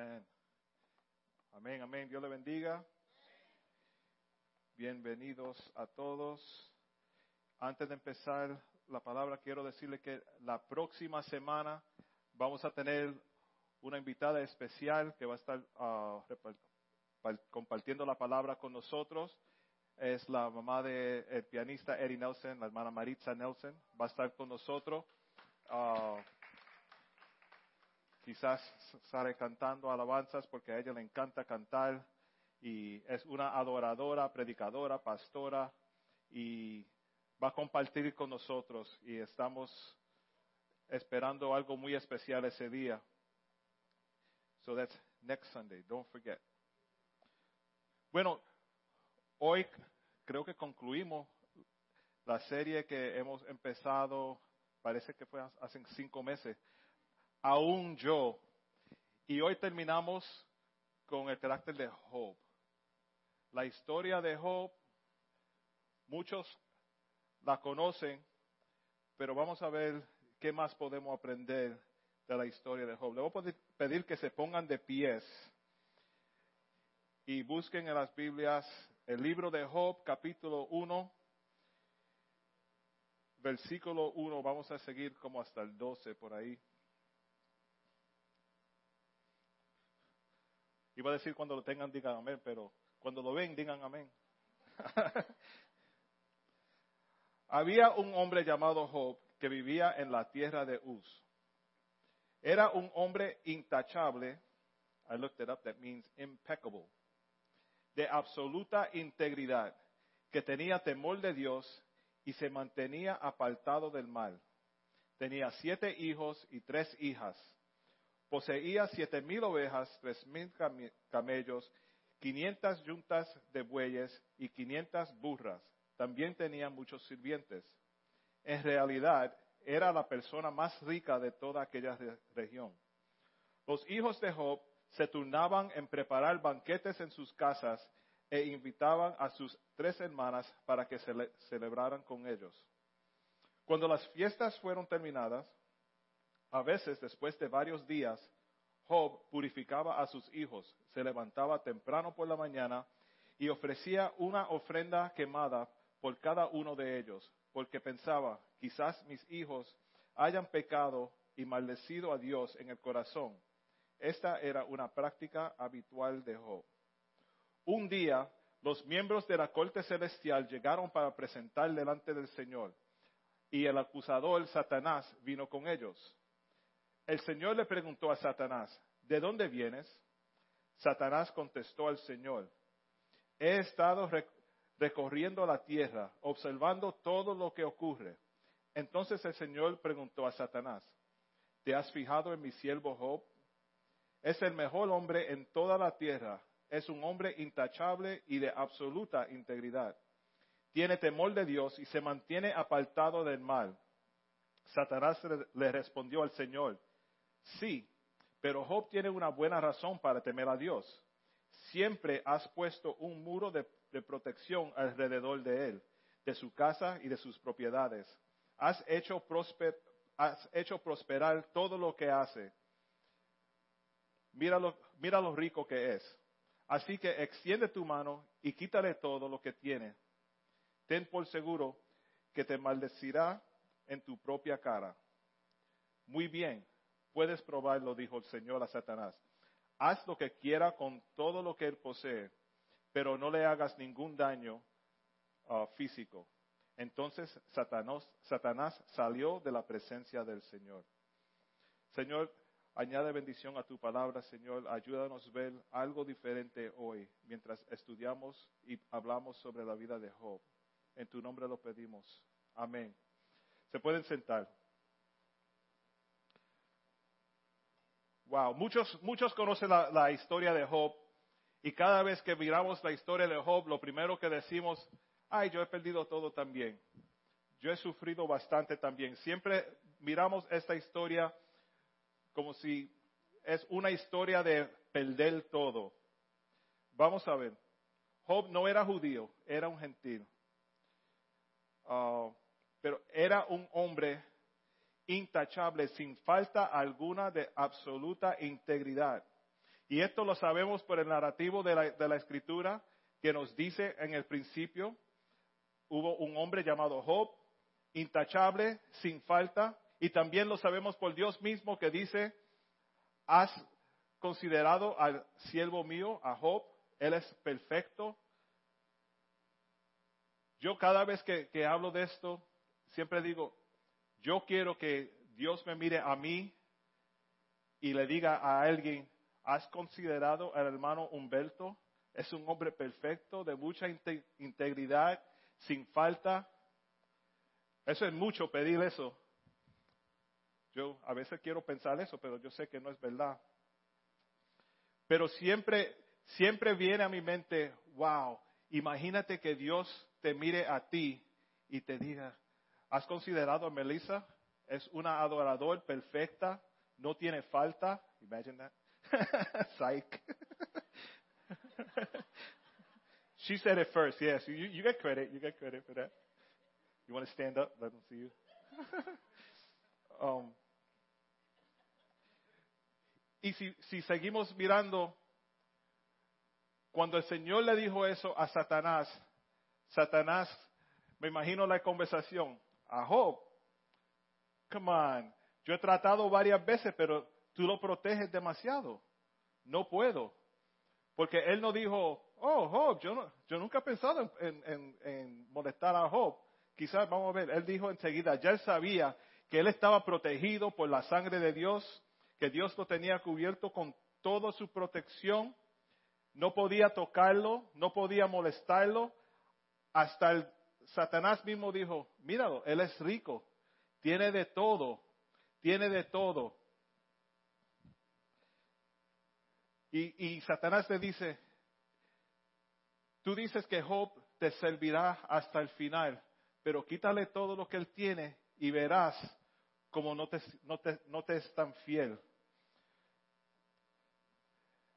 Amén. Amén, amén. Dios le bendiga. Bienvenidos a todos. Antes de empezar la palabra, quiero decirle que la próxima semana vamos a tener una invitada especial que va a estar ah, compartiendo la palabra con nosotros. Es la mamá del pianista Eddie Nelson, la hermana Maritza Nelson. Va a estar con nosotros. Ah, quizás sale cantando alabanzas porque a ella le encanta cantar y es una adoradora, predicadora, pastora y va a compartir con nosotros y estamos esperando algo muy especial ese día. So that's next Sunday, don't forget. Bueno, hoy creo que concluimos la serie que hemos empezado, parece que fue hace cinco meses, aún yo. Y hoy terminamos con el carácter de Job. La historia de Job, muchos la conocen, pero vamos a ver qué más podemos aprender de la historia de Job. Le voy a pedir que se pongan de pies y busquen en las Biblias el libro de Job, capítulo 1, versículo 1. Vamos a seguir como hasta el 12 por ahí. Iba a decir cuando lo tengan, digan amén, pero cuando lo ven, digan amén. Había un hombre llamado Job que vivía en la tierra de Uz. Era un hombre intachable. I looked it up, that means impeccable. De absoluta integridad, que tenía temor de Dios y se mantenía apartado del mal. Tenía siete hijos y tres hijas Poseía siete mil ovejas, tres mil camellos, quinientas yuntas de bueyes y quinientas burras. También tenía muchos sirvientes. En realidad, era la persona más rica de toda aquella región. Los hijos de Job se turnaban en preparar banquetes en sus casas e invitaban a sus tres hermanas para que se celebraran con ellos. Cuando las fiestas fueron terminadas, a veces, después de varios días, Job purificaba a sus hijos, se levantaba temprano por la mañana y ofrecía una ofrenda quemada por cada uno de ellos, porque pensaba, quizás mis hijos hayan pecado y maldecido a Dios en el corazón. Esta era una práctica habitual de Job. Un día, los miembros de la corte celestial llegaron para presentar delante del Señor, y el acusador Satanás vino con ellos. El Señor le preguntó a Satanás, ¿de dónde vienes? Satanás contestó al Señor, he estado recorriendo la tierra, observando todo lo que ocurre. Entonces el Señor preguntó a Satanás, ¿te has fijado en mi siervo Job? Es el mejor hombre en toda la tierra, es un hombre intachable y de absoluta integridad. Tiene temor de Dios y se mantiene apartado del mal. Satanás le respondió al Señor, Sí, pero Job tiene una buena razón para temer a Dios. Siempre has puesto un muro de, protección alrededor de él, de su casa y de sus propiedades. Has hecho, has hecho prosperar todo lo que hace. Mira lo, mira lo rico que es. Así que extiende tu mano y quítale todo lo que tiene. Ten por seguro que te maldecirá en tu propia cara. Muy bien, Puedes probarlo, dijo el Señor a Satanás. Haz lo que quiera con todo lo que él posee, pero no le hagas ningún daño uh, físico. Entonces Satanás, Satanás salió de la presencia del Señor. Señor, añade bendición a tu palabra, Señor. Ayúdanos a ver algo diferente hoy mientras estudiamos y hablamos sobre la vida de Job. En tu nombre lo pedimos. Amén. Se pueden sentar. Wow, muchos, muchos conocen la, historia de Job y cada vez que miramos la historia de Job, lo primero que decimos, ay, yo he perdido todo también. Yo he sufrido bastante también. Siempre miramos esta historia como si es una historia de perder todo. Vamos a ver. Job no era judío, era un gentil. Ah, pero era un hombre intachable, sin falta alguna de absoluta integridad. Y esto lo sabemos por el narrativo de la, de la escritura que nos dice en el principio, hubo un hombre llamado Job, intachable, sin falta, y también lo sabemos por Dios mismo que dice, has considerado al siervo mío, a Job, él es perfecto. Yo cada vez que, que hablo de esto, siempre digo, yo quiero que Dios me mire a mí y le diga a alguien, ¿has considerado al hermano Humberto? Es un hombre perfecto, de mucha integridad, sin falta. Eso es mucho pedir eso. Yo a veces quiero pensar eso, pero yo sé que no es verdad. Pero siempre, siempre viene a mi mente, wow, imagínate que Dios te mire a ti y te diga, ¿has considerado a Melissa? Es una adorador perfecta, no tiene falta. Imagine that. Psych. she said it first, yes. You, you get credit. You get credit for that. You want to stand up? Let them see you. um, y si, si seguimos mirando, cuando el Señor le dijo eso a Satanás, Satanás, me imagino la conversación, a Job, come on, yo he tratado varias veces, pero tú lo proteges demasiado. No puedo. Porque él no dijo, oh, Job, yo, no, yo nunca he pensado en, en, en, molestar a Job. Quizás, vamos a ver, él dijo enseguida, ya él sabía que él estaba protegido por la sangre de Dios, que Dios lo tenía cubierto con toda su protección. No podía tocarlo, no podía molestarlo. Hasta el Satanás mismo dijo, míralo, él es rico, tiene de todo, tiene de todo. Y, y Satanás le dice, tú dices que Job te servirá hasta el final, pero quítale todo lo que él tiene y verás como no te, te, no te es tan fiel.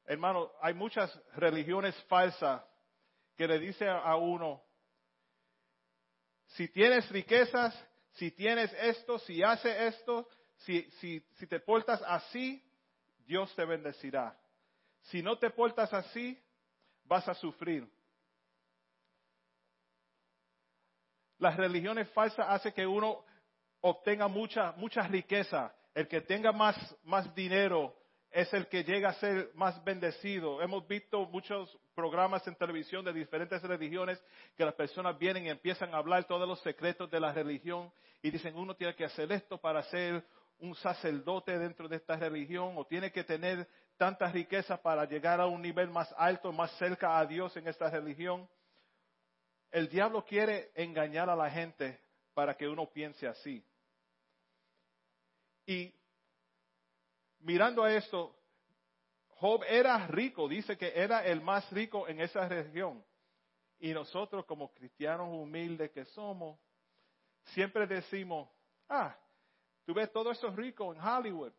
Hermano, hay muchas religiones falsas que le dicen a uno, si tienes riquezas, si tienes esto, si haces esto, si, si, si te portas así, Dios te bendecirá. Si no te portas así, vas a sufrir. Las religiones falsas hacen que uno obtenga mucha, mucha riqueza. El que tenga más, más dinero es el que llega a ser más bendecido. Hemos visto muchos programas en televisión de diferentes religiones que las personas vienen y empiezan a hablar todos los secretos de la religión y dicen uno tiene que hacer esto para ser un sacerdote dentro de esta religión o tiene que tener tanta riqueza para llegar a un nivel más alto, más cerca a Dios en esta religión. El diablo quiere engañar a la gente para que uno piense así. Y mirando a esto, Job era rico, dice que era el más rico en esa región. Y nosotros como cristianos humildes que somos, siempre decimos, ah, tú ves todos esos ricos en Hollywood,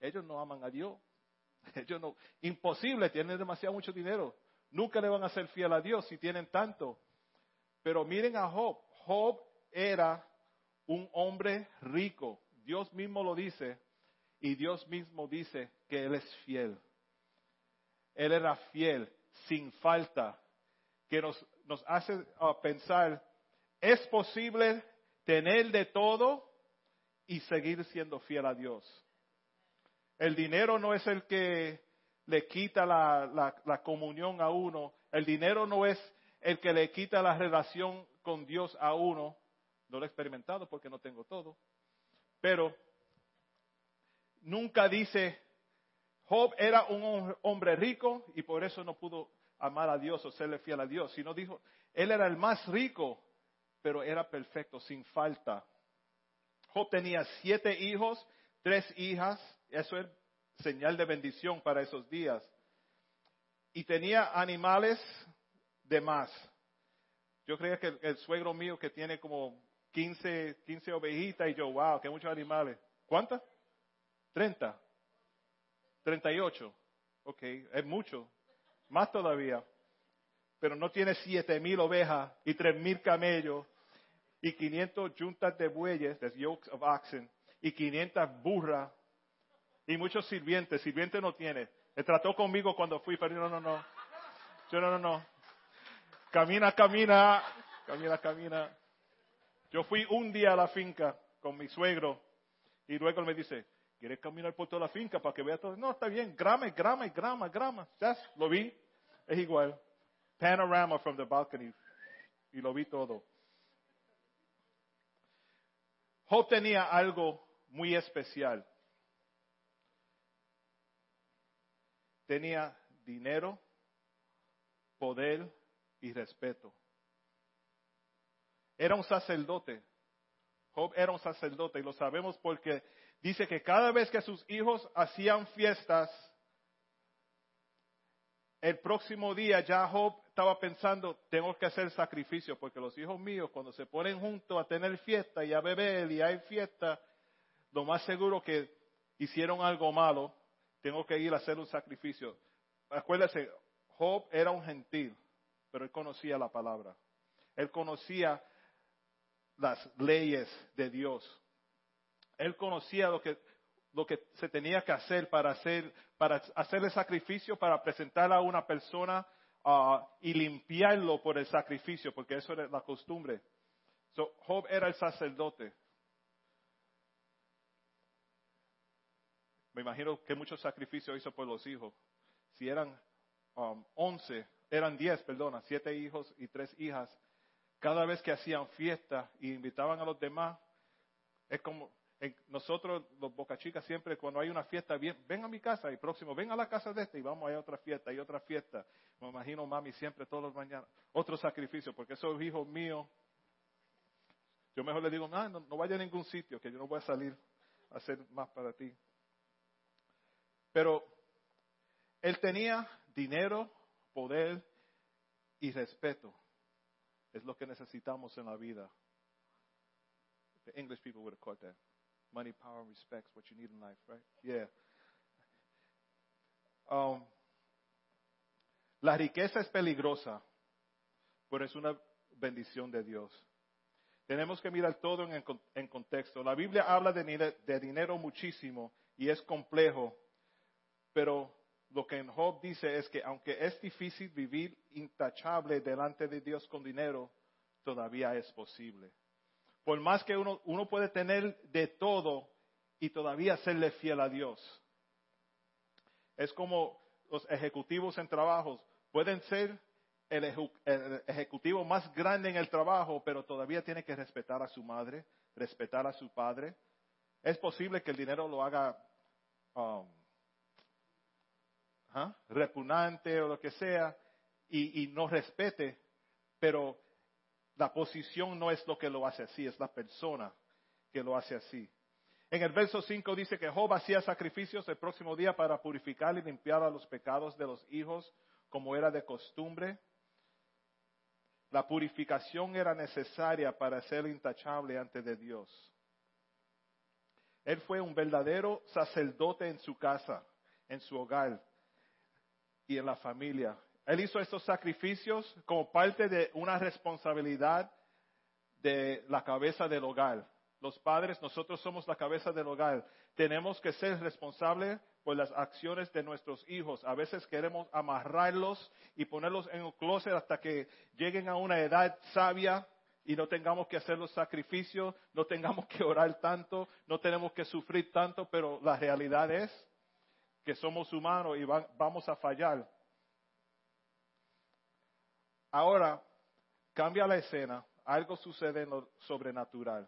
ellos no aman a Dios. Ellos no, imposible, tienen demasiado mucho dinero. Nunca le van a ser fiel a Dios si tienen tanto. Pero miren a Job. Job era un hombre rico. Dios mismo lo dice. Y Dios mismo dice que Él es fiel. Él era fiel, sin falta. Que nos, hace ah, pensar, ¿es posible tener de todo y seguir siendo fiel a Dios? El dinero no es el que le quita la, comunión a uno. El dinero no es el que le quita la relación con Dios a uno. No lo he experimentado porque no tengo todo. Pero nunca dice, Job era un hombre rico y por eso no pudo amar a Dios o serle fiel a Dios, sino dijo, él era el más rico, pero era perfecto, sin falta. Job tenía siete hijos, tres hijas, eso es señal de bendición para esos días. Y tenía animales de más. Yo creía que el, suegro mío que tiene como 15, 15 ovejitas y yo, wow, que muchos animales. ¿Cuántas? 30. 38. Ok, es mucho. Más todavía. Pero no tiene siete mil ovejas y tres mil camellos y 500 juntas de bueyes, that's yokes of oxen, y 500 burras y muchos sirvientes. Sirviente no tiene. Él trató conmigo cuando fui, pero no, no, no. Yo no, no, no. Camina, camina, camina, camina. Yo fui un día a la finca con mi suegro y luego me dice, ¿quieres caminar por toda la finca para que vea todo? No, está bien, grama, grama, grama, grama. ¿Ya? Lo vi, es igual. Panorama from the balcony. Y lo vi todo. Job tenía algo muy especial. Tenía dinero, poder y respeto. Era un sacerdote. Job era un sacerdote y lo sabemos porque dice que cada vez que sus hijos hacían fiestas, el próximo día ya Job estaba pensando, tengo que hacer sacrificio, porque los hijos míos cuando se ponen juntos a tener fiesta y a beber y hay fiesta, lo más seguro que hicieron algo malo, tengo que ir a hacer un sacrificio. Acuérdese, Job era un gentil, pero él conocía la palabra. Él conocía las leyes de Dios. Él conocía lo que, se tenía que hacer para hacer, para hacer el sacrificio, para presentar a una persona uh, y limpiarlo por el sacrificio, porque eso era la costumbre. So, Job era el sacerdote. Me imagino que muchos sacrificios hizo por los hijos. Si eran um, once, eran diez, perdona, siete hijos y tres hijas, cada vez que hacían fiesta y invitaban a los demás, es como nosotros los Boca Chicas siempre cuando hay una fiesta, ven a mi casa y próximo, ven a la casa de este y vamos a, otra fiesta y otra fiesta. Me imagino mami siempre todos los mañanas, otro sacrificio, porque esos hijos míos, yo mejor le digo, no, no vaya a ningún sitio, que yo no voy a salir a hacer más para ti. Pero él tenía dinero, poder y respeto. Es lo que necesitamos en la vida. The English people would have caught that. Money, power, and respect what you need in life, right? Yeah. Um, la riqueza es peligrosa, pero es una bendición de Dios. Tenemos que mirar todo en, en contexto. La Biblia habla de, de dinero muchísimo y es complejo, pero lo que en Job dice es que aunque es difícil vivir intachable delante de Dios con dinero, todavía es posible. Por más que uno, uno puede tener de todo y todavía serle fiel a Dios. Es como los ejecutivos en trabajos. Pueden ser el, ejecutivo más grande en el trabajo, pero todavía tiene que respetar a su madre, respetar a su padre. Es posible que el dinero lo haga um, ¿ah? repugnante o lo que sea y, no respete, pero la posición no es lo que lo hace así, es la persona que lo hace así. En el verso 5 dice que Job hacía sacrificios el próximo día para purificar y limpiar a los pecados de los hijos, como era de costumbre. La purificación era necesaria para ser intachable ante Dios. Él fue un verdadero sacerdote en su casa, en su hogar y en la familia. Él hizo estos sacrificios como parte de una responsabilidad de la cabeza del hogar. Los padres, nosotros somos la cabeza del hogar. Tenemos que ser responsables por las acciones de nuestros hijos. A veces queremos amarrarlos y ponerlos en un closet hasta que lleguen a una edad sabia y no tengamos que hacer los sacrificios, no tengamos que orar tanto, no tenemos que sufrir tanto, pero la realidad es que somos humanos y vamos a fallar. Ahora, cambia la escena, algo sucede en lo sobrenatural.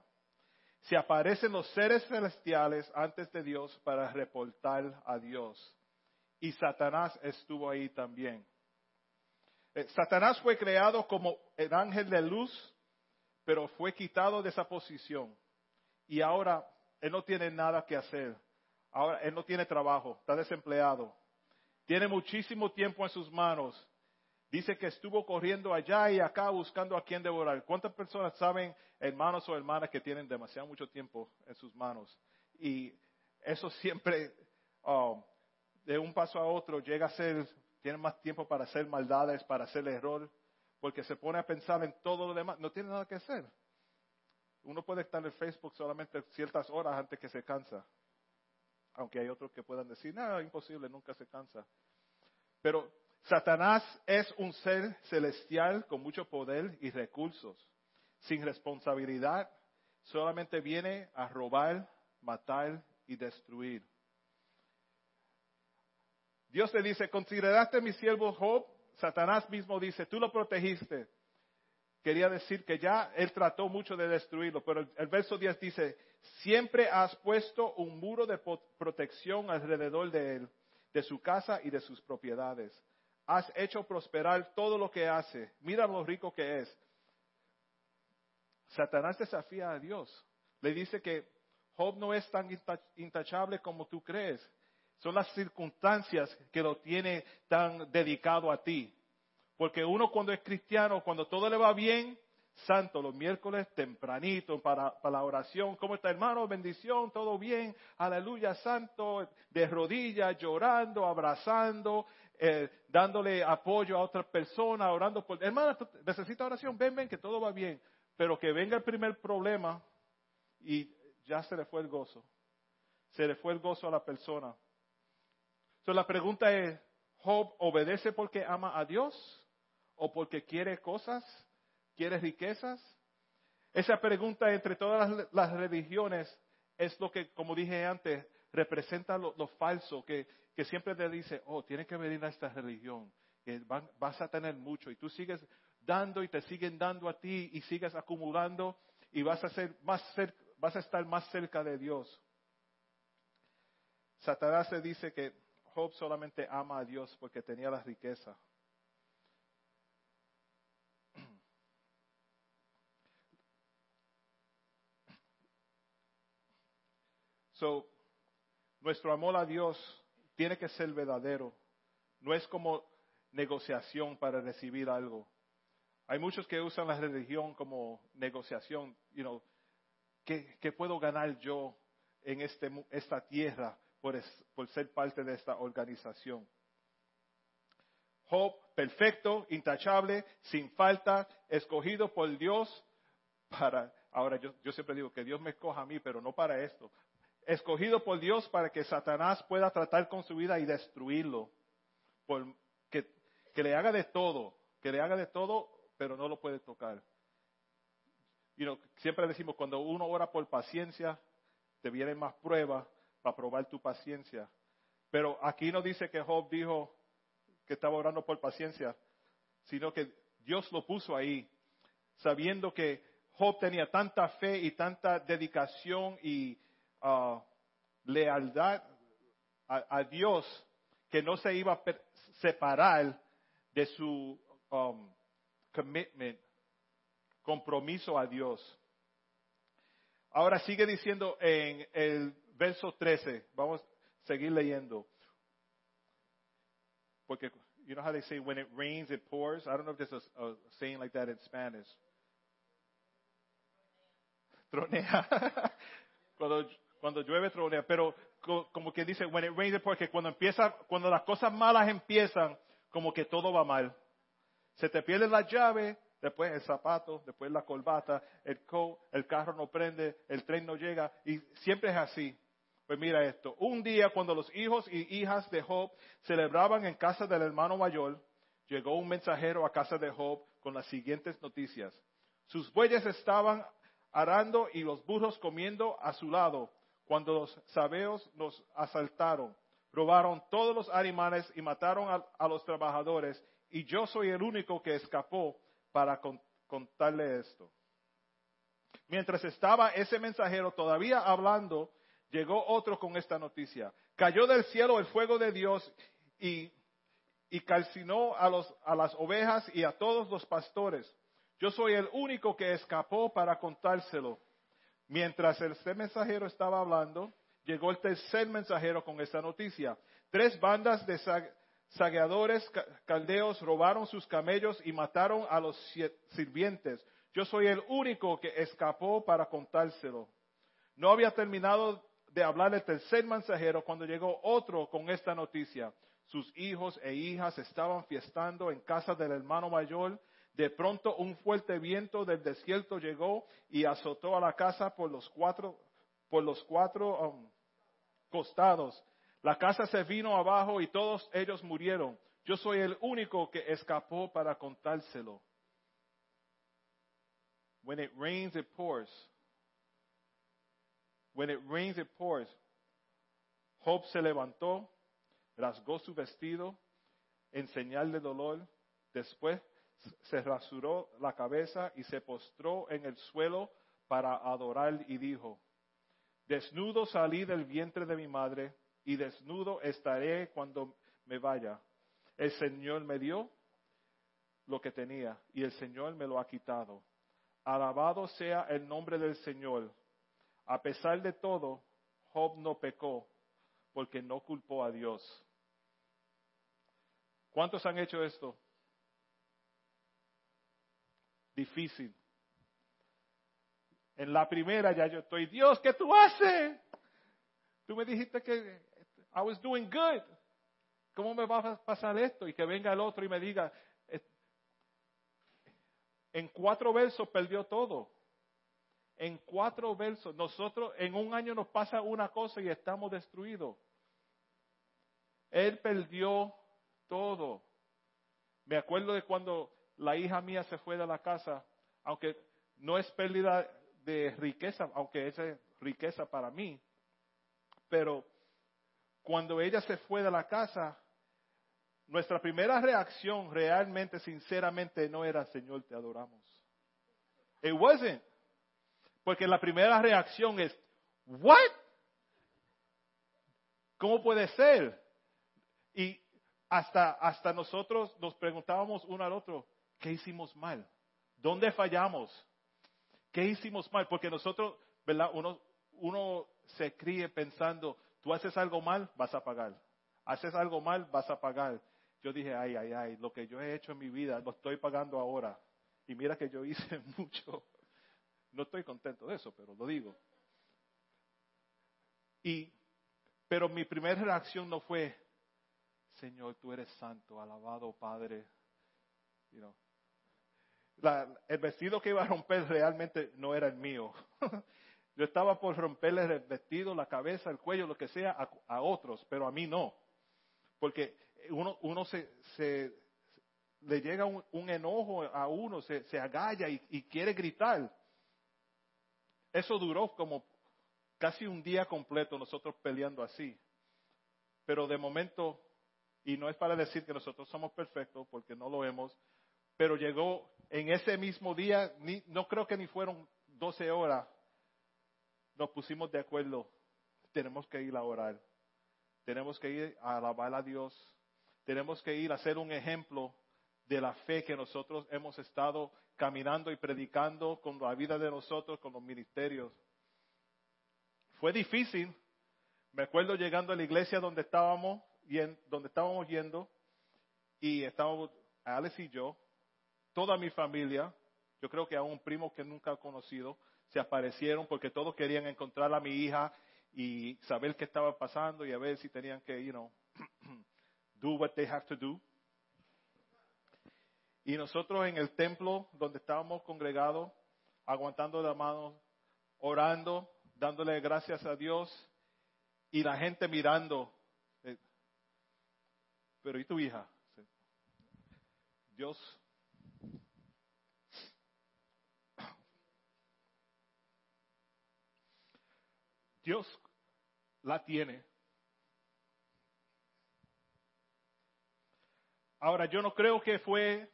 Se aparecen los seres celestiales antes de Dios para reportar a Dios. Y Satanás estuvo ahí también. Eh, Satanás fue creado como el ángel de luz, pero fue quitado de esa posición. Y ahora él no tiene nada que hacer. Ahora él no tiene trabajo, está desempleado. Tiene muchísimo tiempo en sus manos Dice que estuvo corriendo allá y acá buscando a quien devorar. ¿Cuántas personas saben, hermanos o hermanas, que tienen demasiado mucho tiempo en sus manos? Y eso siempre, um, de un paso a otro, llega a ser, tienen más tiempo para hacer maldades, para hacer error, porque se pone a pensar en todo lo demás. No tiene nada que hacer. Uno puede estar en Facebook solamente ciertas horas antes que se cansa. aunque hay otros que puedan decir, no, imposible, nunca se cansa. Pero Satanás es un ser celestial con mucho poder y recursos, sin responsabilidad, solamente viene a robar, matar y destruir. Dios le dice, consideraste mi siervo Job, Satanás mismo dice, tú lo protegiste. Quería decir que ya él trató mucho de destruirlo, pero el, verso 10 dice, siempre has puesto un muro de protección alrededor de él, de su casa y de sus propiedades. Has hecho prosperar todo lo que hace. Mira lo rico que es. Satanás desafía a Dios. Le dice que Job no es tan intachable como tú crees. Son las circunstancias que lo tiene tan dedicado a ti. Porque uno cuando es cristiano, cuando todo le va bien, santo, los miércoles tempranito para, la oración. ¿Cómo está hermano? Bendición, todo bien. Aleluya, santo, de rodillas, llorando, abrazando, eh, dándole apoyo a otras personas, orando por... Hermano, necesita oración, ven, ven, que todo va bien. Pero que venga el primer problema y ya se le fue el gozo. Se le fue el gozo a la persona. Entonces la pregunta es, ¿Job obedece porque ama a Dios o porque quiere cosas, quiere riquezas? Esa pregunta entre todas las, religiones es lo que, como dije antes, representa lo, falso, que, siempre te dice, oh, tienes que venir a esta religión, que vas a tener mucho, y tú sigues dando y te siguen dando a ti y sigues acumulando y vas a, ser más vas a estar más cerca de Dios. Satanás se dice que Job solamente ama a Dios porque tenía la riqueza. So, nuestro amor a Dios tiene que ser verdadero. No es como negociación para recibir algo. Hay muchos que usan la religión como negociación. You know, ¿qué, puedo ganar yo en este, esta tierra por, ser parte de esta organización. Job, perfecto, intachable, sin falta, escogido por Dios para, ahora yo, yo siempre digo que Dios me escoja a mí, pero no para esto. Escogido por Dios para que Satanás pueda tratar con su vida y destruirlo. Por, que, que le haga de todo, que le haga de todo, pero no lo puede tocar. You siempre decimos, cuando uno ora por paciencia, te vienen más pruebas, para probar tu paciencia. Pero aquí no dice que Job dijo que estaba orando por paciencia, sino que Dios lo puso ahí, sabiendo que Job tenía tanta fe y tanta dedicación y uh, a, Dios que no se iba a separar de su um, commitment, compromiso a Dios. Ahora sigue diciendo en el verso 13. Vamos a seguir leyendo. Porque, you know how they say when it rains, it pours? I don't know if there's a, a saying like that in Spanish. Tronea. cuando, cuando llueve, tronea. Pero como que dice, when it rains, it pours. Que cuando empieza, cuando las cosas malas empiezan, como que todo va mal. Se te pierde la llave, después el zapato, después la corbata, el coat, el carro no prende, el tren no llega, y siempre es así. Pues mira esto, un día cuando los hijos y hijas de Job celebraban en casa del hermano mayor, llegó un mensajero a casa de Job con las siguientes noticias. Sus bueyes estaban arando y los burros comiendo a su lado cuando los sabeos nos asaltaron. Robaron todos los animales y mataron a, los trabajadores y yo soy el único que escapó para contarle esto. Mientras estaba ese mensajero todavía hablando, llegó otro con esta noticia. Cayó del cielo el fuego de Dios y, calcinó a, a las ovejas y a todos los pastores. Yo soy el único que escapó para contárselo. Mientras el mensajero estaba hablando, llegó el tercer mensajero con esta noticia. Tres bandas de saqueadores caldeos robaron sus camellos y mataron a los sirvientes. Yo soy el único que escapó para contárselo. No había terminado de hablar el tercer mensajero cuando llegó otro con esta noticia. Sus hijos e hijas estaban fiestando en casa del hermano mayor. De pronto un fuerte viento del desierto llegó y azotó a la casa por los cuatro, por los cuatro, um, costados. La casa se vino abajo y todos ellos murieron. Yo soy el único que escapó para contárselo. When it rains, it pours. When it rains, it pours. Job se levantó, rasgó su vestido en señal de dolor. Después se rasuró la cabeza y se postró en el suelo para adorar y dijo, desnudo salí del vientre de mi madre y desnudo estaré cuando me vaya. El Señor me dio lo que tenía y el Señor me lo ha quitado. Alabado sea el nombre del Señor. A pesar de todo, Job no pecó porque no culpó a Dios. ¿Cuántos han hecho esto? Difícil. En la primera ya yo estoy, Dios, ¿qué tú haces? Tú me dijiste que I was doing good. ¿Cómo me va a pasar esto? Y que venga el otro y me diga, en cuatro versos perdió todo. En cuatro versos. Nosotros en un año nos pasa una cosa y estamos destruidos. Él perdió todo. Me acuerdo de cuando la hija mía se fue de la casa, aunque no es pérdida de riqueza, aunque es riqueza para mí, pero cuando ella se fue de la casa, nuestra primera reacción realmente, sinceramente, no era, Señor, te adoramos. It wasn't. Porque la primera reacción es, ¿what? ¿Cómo puede ser? Y hasta, hasta nosotros nos preguntábamos uno al otro, ¿qué hicimos mal? ¿Dónde fallamos? ¿Qué hicimos mal? Porque nosotros, ¿verdad? Uno, uno se críe pensando, tú haces algo mal, vas a pagar. Haces algo mal, vas a pagar. Yo dije, ay, ay, ay, lo que yo he hecho en mi vida lo estoy pagando ahora. Y mira que yo hice mucho. No estoy contento de eso, pero lo digo. Y, pero mi primera reacción no fue, Señor, tú eres santo, alabado Padre. You know, el vestido que iba a romper realmente no era el mío. Yo estaba por romperle el vestido, la cabeza, el cuello, lo que sea, a, otros, pero a mí no. Porque uno, uno se, se le llega un, enojo a uno, se, se agalla y, y, quiere gritar. Eso duró como casi un día completo nosotros peleando así. Pero de momento, y no es para decir que nosotros somos perfectos, porque no lo hemos, pero llegó en ese mismo día, no creo que ni fueron 12 horas, nos pusimos de acuerdo, tenemos que ir a orar, tenemos que ir a alabar a Dios, tenemos que ir a ser un ejemplo de la fe que nosotros hemos estado caminando y predicando con la vida de nosotros, con los ministerios. Fue difícil, me acuerdo llegando a la iglesia donde estábamos, donde estábamos yendo, y estábamos, Alex y yo, toda mi familia, yo creo que a un primo que nunca he conocido, se aparecieron porque todos querían encontrar a mi hija y saber qué estaba pasando y a ver si tenían que, you know, do what they have to do. Y nosotros en el templo donde estábamos congregados, aguantando la mano, orando, dándole gracias a Dios y la gente mirando. Eh, pero ¿y tu hija? Dios Dios la tiene. Ahora, yo no creo que fue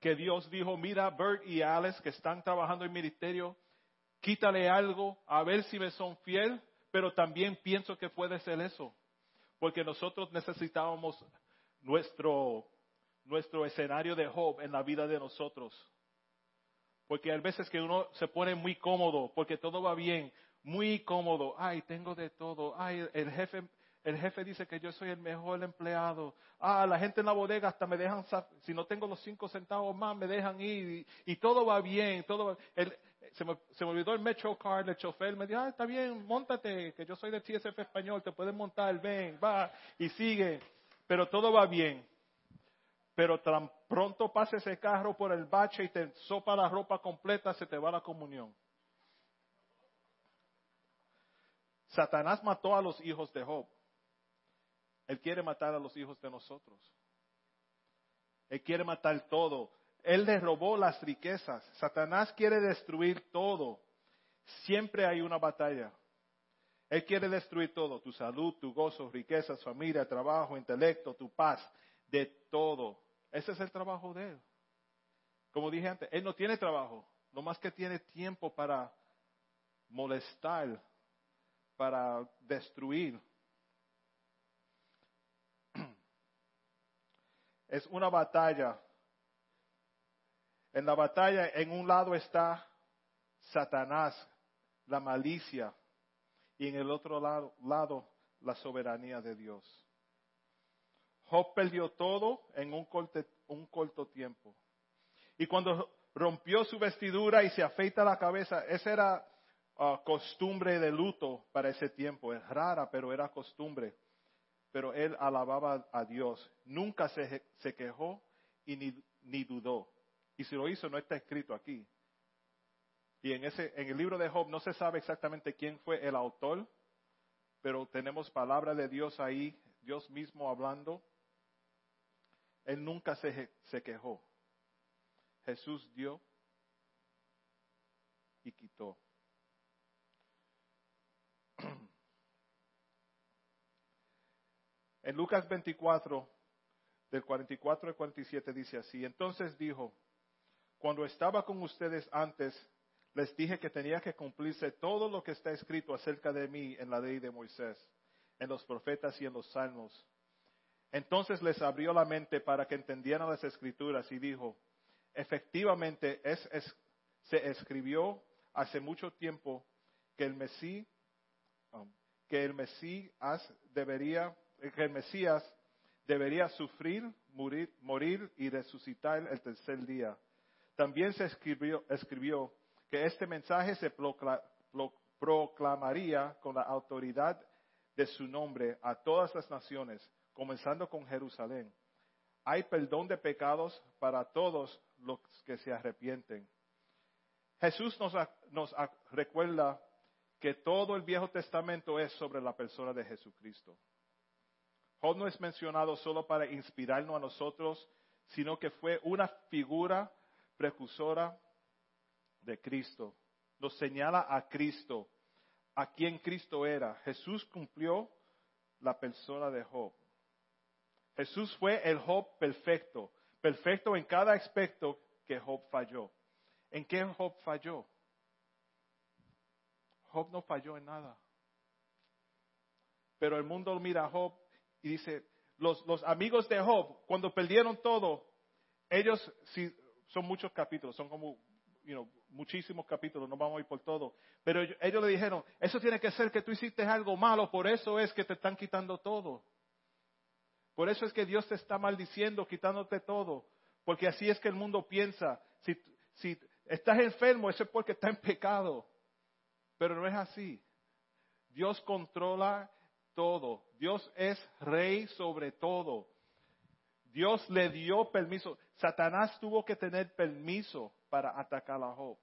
que Dios dijo, mira, Bert y Alex que están trabajando en ministerio, quítale algo a ver si me son fiel, pero también pienso que puede ser eso, porque nosotros necesitábamos nuestro, nuestro escenario de Job en la vida de nosotros. Porque hay veces que uno se pone muy cómodo, porque todo va bien, muy cómodo. Ay, tengo de todo. Ay, el jefe, el jefe dice que yo soy el mejor empleado. Ah, la gente en la bodega hasta me dejan, si no tengo los cinco centavos más, me dejan ir. Y, todo va bien. Todo se, me, se, me, olvidó el Metro Card, el chofer me dijo, ah, está bien, montate, que yo soy de TSF español, te puedes montar, ven, va, y sigue. Pero todo va bien. Pero tan pronto pase ese carro por el bache y te sopa la ropa completa, se te va la comunión. Satanás mató a los hijos de Job. Él quiere matar a los hijos de nosotros. Él quiere matar todo. Él le robó las riquezas. Satanás quiere destruir todo. Siempre hay una batalla. Él quiere destruir todo, tu salud, tu gozo, riquezas, familia, trabajo, intelecto, tu paz, de todo. Ese es el trabajo de Él. Como dije antes, Él no tiene trabajo, no más que tiene tiempo para molestar, para destruir. Es una batalla. En la batalla, en un lado está Satanás, la malicia, y en el otro lado, lado la soberanía de Dios. Job perdió todo en un, un corto tiempo. Y cuando rompió su vestidura y se afeita la cabeza, esa era costumbre de luto para ese tiempo. Es rara, pero era costumbre. Pero él alababa a Dios. Nunca se, se quejó y ni, ni dudó. Y si lo hizo, no está escrito aquí. Y en, ese, en el libro de Job no se sabe exactamente quién fue el autor, pero tenemos palabra de Dios ahí, Dios mismo hablando. Él nunca se, se quejó. Jesús dio y quitó. En Lucas 24, del 44 al 47 dice así, entonces dijo, cuando estaba con ustedes antes, les dije que tenía que cumplirse todo lo que está escrito acerca de mí en la ley de Moisés, en los profetas y en los salmos. Entonces les abrió la mente para que entendieran las escrituras y dijo, efectivamente es, se escribió hace mucho tiempo que el Mesías, um, que el debería, que el Mesías debería sufrir, morir, morir y resucitar el tercer día. También se escribió, escribió que este mensaje se proclamaría con la autoridad de su nombre a todas las naciones, comenzando con Jerusalén. Hay perdón de pecados para todos los que se arrepienten. Jesús nos, nos recuerda que todo el Viejo Testamento es sobre la persona de Jesucristo. Job no es mencionado solo para inspirarnos a nosotros, sino que fue una figura precursora de Cristo. Nos señala a Cristo, a quien Cristo era. Jesús cumplió la persona de Job. Jesús fue el Job perfecto, perfecto en cada aspecto que Job falló. ¿En qué Job falló? Job no falló en nada. Pero el mundo mira a Job y dice, los, los amigos de Job, cuando perdieron todo, ellos, si, son muchos capítulos, son como muchísimos capítulos, no vamos a ir por todo. Pero ellos, le dijeron, eso tiene que ser que tú hiciste algo malo, por eso es que te están quitando todo. Por eso es que Dios te está maldiciendo, quitándote todo. Porque así es que el mundo piensa. Si, si estás enfermo, eso es porque está en pecado. Pero no es así. Dios controla todo. Dios es rey sobre todo. Dios le dio permiso. Satanás tuvo que tener permiso para atacar a Job.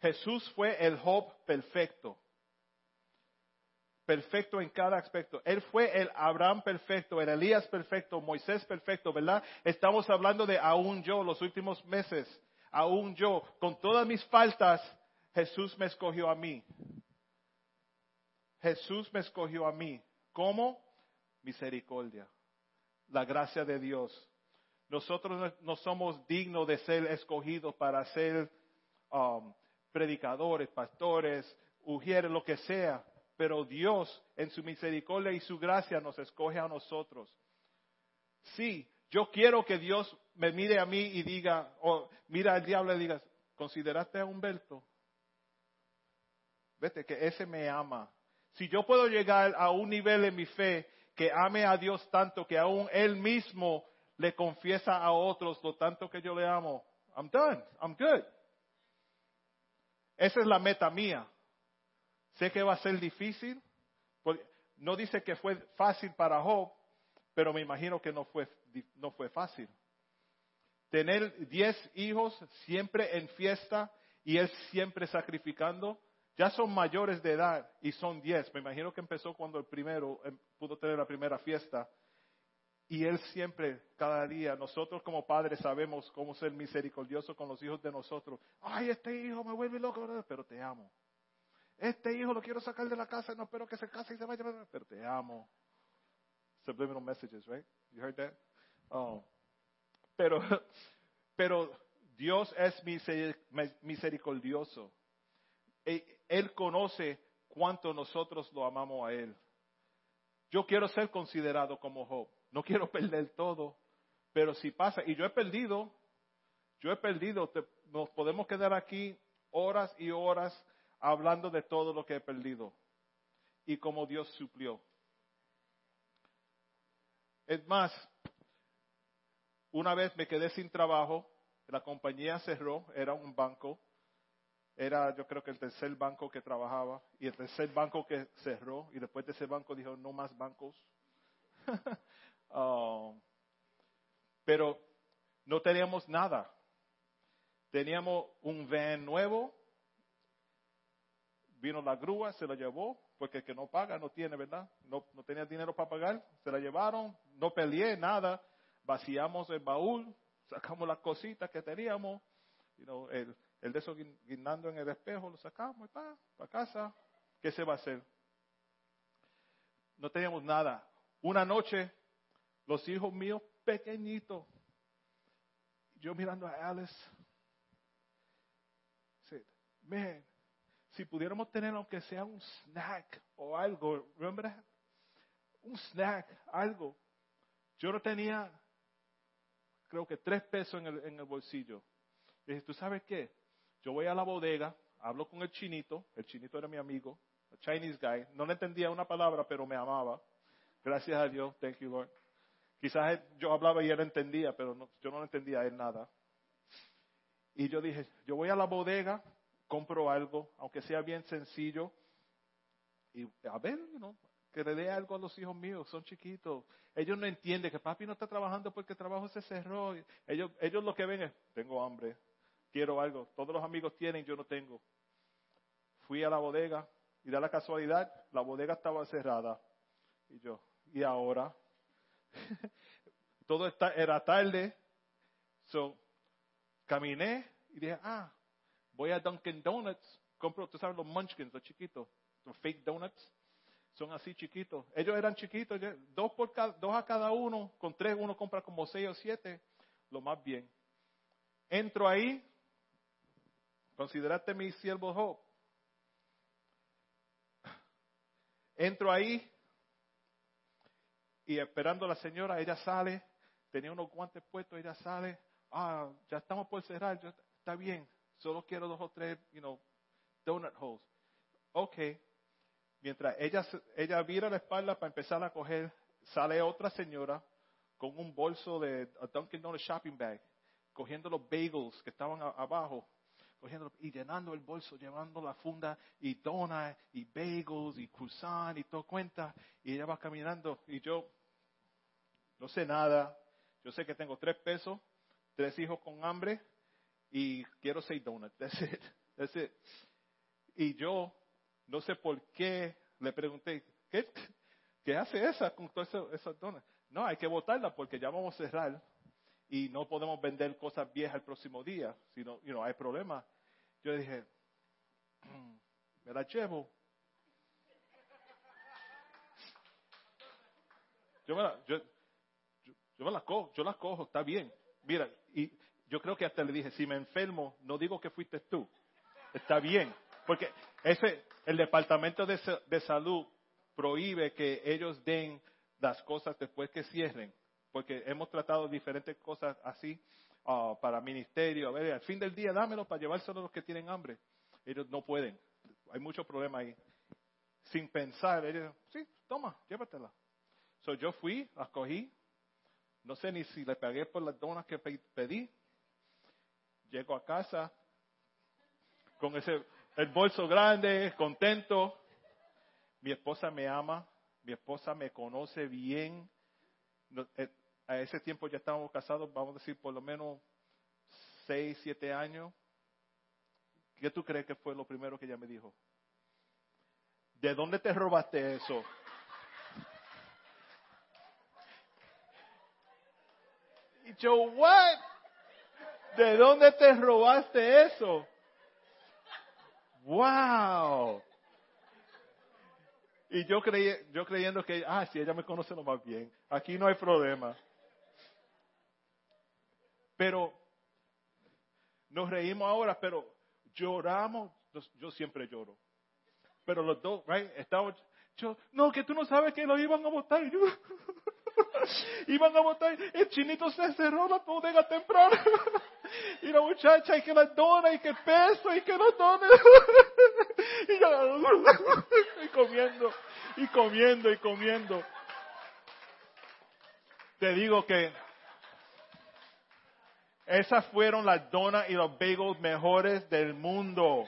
Jesús fue el Job perfecto. Perfecto en cada aspecto. Él fue el Abraham perfecto, el Elías perfecto, Moisés perfecto, ¿verdad? Estamos hablando de aún yo los últimos meses. Aún yo, con todas mis faltas, Jesús me escogió a mí. Jesús me escogió a mí. ¿Cómo? Misericordia. La gracia de Dios. Nosotros no somos dignos de ser escogidos para ser um, predicadores, pastores, ujieres, lo que sea. Pero Dios, en su misericordia y su gracia, nos escoge a nosotros. Sí, yo quiero que Dios me mire a mí y diga, o mira al diablo y diga, ¿consideraste a Humberto? Vete, que ese me ama. Si yo puedo llegar a un nivel en mi fe que ame a Dios tanto que aún Él mismo le confiesa a otros lo tanto que yo le amo. I'm done, I'm good. Esa es la meta mía. Sé que va a ser difícil. No dice que fue fácil para Job, pero me imagino que no fue, no fue fácil. Tener diez hijos siempre en fiesta y él siempre sacrificando. Ya son mayores de edad y son diez. Me imagino que empezó cuando el primero em, pudo tener la primera fiesta. Y Él siempre, cada día, nosotros como padres sabemos cómo ser misericordioso con los hijos de nosotros. Ay, este hijo me vuelve loco, pero te amo. Este hijo lo quiero sacar de la casa, no espero que se case y se vaya, pero te amo. Subliminal messages, right? You heard that? Oh. Pero, pero Dios es misericordioso. Él conoce cuánto nosotros lo amamos a Él. Yo quiero ser considerado como Job. No quiero perder todo. Pero si pasa, y yo he perdido, yo he perdido, nos podemos quedar aquí horas y horas hablando de todo lo que he perdido y cómo Dios suplió. Es más, una vez me quedé sin trabajo, la compañía cerró, era un banco, era yo creo que el tercer banco que trabajaba y el tercer banco que cerró y después de ese banco dijo no más bancos. Oh. pero no teníamos nada. Teníamos un van nuevo, vino la grúa, se la llevó, porque el que no paga no tiene, ¿verdad? No, no tenía dinero para pagar, se la llevaron, no peleé nada, vaciamos el baúl, sacamos las cositas que teníamos, el, el de eso en el espejo, lo sacamos y para casa. ¿Qué se va a hacer? No teníamos nada. Una noche, los hijos míos pequeñitos, yo mirando a Alice, man, si pudiéramos tener aunque sea un snack o algo, remember Un snack, algo. Yo no tenía, creo que tres pesos en el, en el bolsillo. dije, ¿tú sabes qué? Yo voy a la bodega, hablo con el chinito, el chinito era mi amigo, el Chinese guy, no le entendía una palabra, pero me amaba. Gracias a Dios, thank you Lord. Quizás yo hablaba y él entendía, pero yo no entendía a él nada. Y yo dije, yo voy a la bodega, compro algo, aunque sea bien sencillo, y a ver, que le dé algo a los hijos míos, son chiquitos. Ellos no entienden que papi no está trabajando porque el trabajo se cerró. Ellos, ellos lo que ven es, tengo hambre, quiero algo. Todos los amigos tienen, yo no tengo. Fui a la bodega y da la casualidad, la bodega estaba cerrada. Y yo, ¿y ahora? Todo era tarde. So, caminé y dije, ah, voy a Dunkin' Donuts. Compro, tú sabes, los munchkins, los chiquitos, los fake donuts. Son así chiquitos. Ellos eran chiquitos, dos, por dos a cada uno. Con tres uno compra como seis o siete. Lo más bien. Entro ahí, Consideraste mi siervo Job. Entro ahí y esperando a la señora, ella sale, tenía unos guantes puestos, ella sale, ah, ya estamos por cerrar, está bien, solo quiero dos o tres, you know, donut holes. Ok, mientras ella, ella vira la espalda para empezar a coger, sale otra señora con un bolso de Dunkin' Donuts shopping bag, cogiendo los bagels que estaban abajo y llenando el bolso, llevando la funda y dona y bagels y croissant y todo cuenta. Y ella va caminando y yo no sé nada. Yo sé que tengo tres pesos, tres hijos con hambre y quiero seis donuts. Y yo no sé por qué le pregunté, ¿qué, qué hace esa con todas esas donuts? No, hay que botarla porque ya vamos a cerrar y no podemos vender cosas viejas el próximo día, sino, you know, hay problemas. Yo dije, mm, me la llevo. Yo me la, yo, yo, me la cojo, yo la cojo, está bien. Mira, y yo creo que hasta le dije, si me enfermo, no digo que fuiste tú. Está bien. Porque ese, el departamento de, de salud prohíbe que ellos den las cosas después que cierren. Porque hemos tratado diferentes cosas así Ah, para ministerio, a ver, al fin del día dámelo para llevárselo a los que tienen hambre. Ellos no pueden, hay muchos problemas ahí. Sin pensar, ellos, sí, toma, llévatela. So, yo fui, las cogí, no sé ni si le pagué por las donas que pedí. Llego a casa con ese, el bolso grande, contento. Mi esposa me ama, mi esposa me conoce bien. A ese tiempo ya estábamos casados, vamos a decir por lo menos seis, siete años. ¿Qué tú crees que fue lo primero que ella me dijo? ¿De dónde te robaste eso? Y yo, ¿what? ¿De dónde te robaste eso? ¡Wow! Y yo, creí, yo creyendo que, ah, si ella me conoce lo más bien, aquí no hay problema. Pero nos reímos ahora, pero lloramos. Yo siempre lloro. Pero los dos, right, estamos, yo, no, que tú no sabes que lo iban a votar. iban a votar. El chinito se cerró la bodega temprano. y la muchacha, y que la dona, y que peso, y que no dona. y yo, y comiendo, y comiendo, y comiendo. Te digo que esas fueron las donas y los bagels mejores del mundo.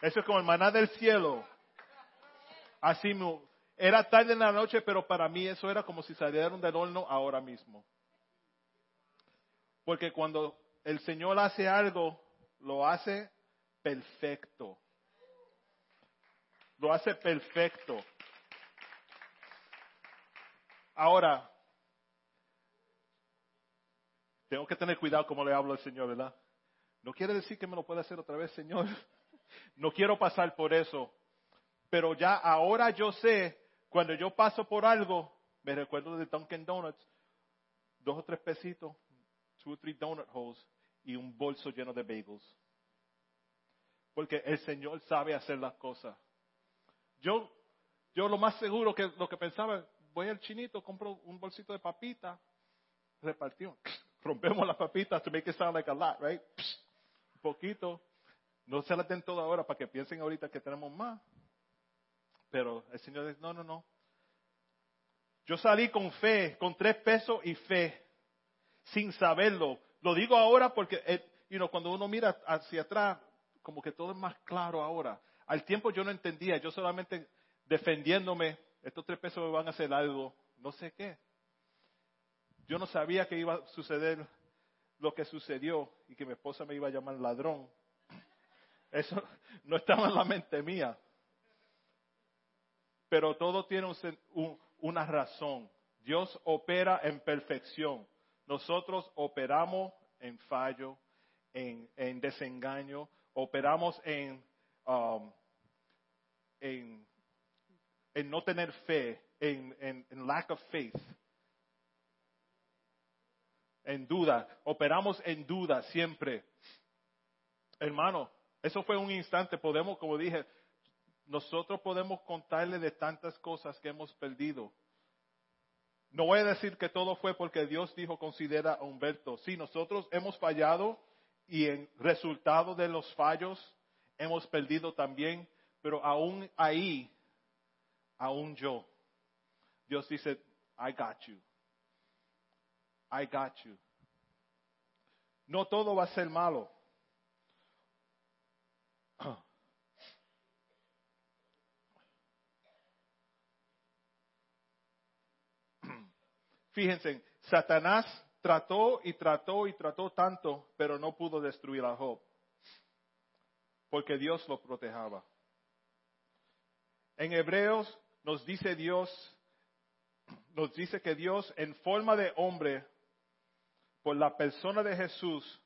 Eso es como el maná del cielo. Así era tarde en la noche, pero para mí eso era como si salieran del horno ahora mismo. Porque cuando el Señor hace algo, lo hace perfecto. Lo hace perfecto. Ahora, tengo que tener cuidado como le hablo al Señor, ¿verdad? No quiere decir que me lo pueda hacer otra vez, Señor. No quiero pasar por eso. Pero ya ahora yo sé, cuando yo paso por algo, me recuerdo de Dunkin' Donuts, dos o tres pesitos, two or three donut holes y un bolso lleno de bagels. Porque el Señor sabe hacer las cosas. Yo, yo lo más seguro que lo que pensaba, voy al chinito, compro un bolsito de papita, repartió rompemos las papitas to make it sound like a lot, right? un poquito. No se las den toda ahora para que piensen ahorita que tenemos más. Pero el Señor dice, no, no, no. Yo salí con fe, con tres pesos y fe, sin saberlo. Lo digo ahora porque, eh, you know, cuando uno mira hacia atrás, como que todo es más claro ahora. Al tiempo yo no entendía, yo solamente defendiéndome, estos tres pesos me van a hacer algo, no sé qué. Yo no sabía que iba a suceder lo que sucedió y que mi esposa me iba a llamar ladrón. Eso no estaba en la mente mía. Pero todo tiene una razón. Dios opera en perfección. Nosotros operamos en fallo, en, desengaño, operamos en, um, en, no tener fe, en, en lack of faith en duda, operamos en duda siempre. Hermano, eso fue un instante, podemos, como dije, nosotros podemos contarle de tantas cosas que hemos perdido. No voy a decir que todo fue porque Dios dijo considera a Humberto. Sí, nosotros hemos fallado y en resultado de los fallos hemos perdido también, pero aún ahí, aún yo, Dios dice, I got you. I got you. No todo va a ser malo. Fíjense, Satanás trató y trató y trató tanto, pero no pudo destruir a Job, porque Dios lo protegaba. En Hebreos nos dice Dios, nos dice que Dios en forma de hombre por la persona de Jesús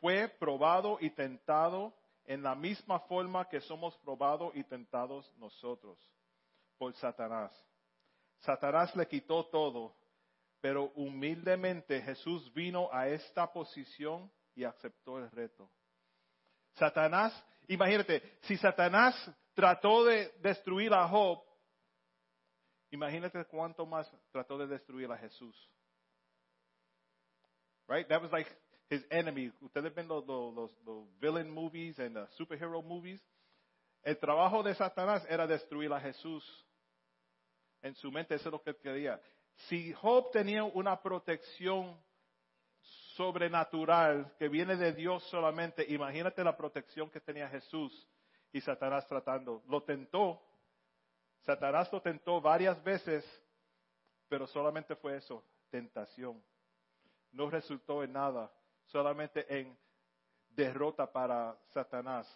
fue probado y tentado en la misma forma que somos probados y tentados nosotros por Satanás. Satanás le quitó todo, pero humildemente Jesús vino a esta posición y aceptó el reto. Satanás, imagínate, si Satanás trató de destruir a Job, imagínate cuánto más trató de destruir a Jesús. Right? That was like his enemy. Ustedes ven los, los, los villain movies and the superhero movies. El trabajo de Satanás era destruir a Jesús. En su mente eso es lo que quería. Si Job tenía una protección sobrenatural que viene de Dios solamente, imagínate la protección que tenía Jesús y Satanás tratando. Lo tentó. Satanás lo tentó varias veces, pero solamente fue eso, tentación no resultó en nada, solamente en derrota para Satanás.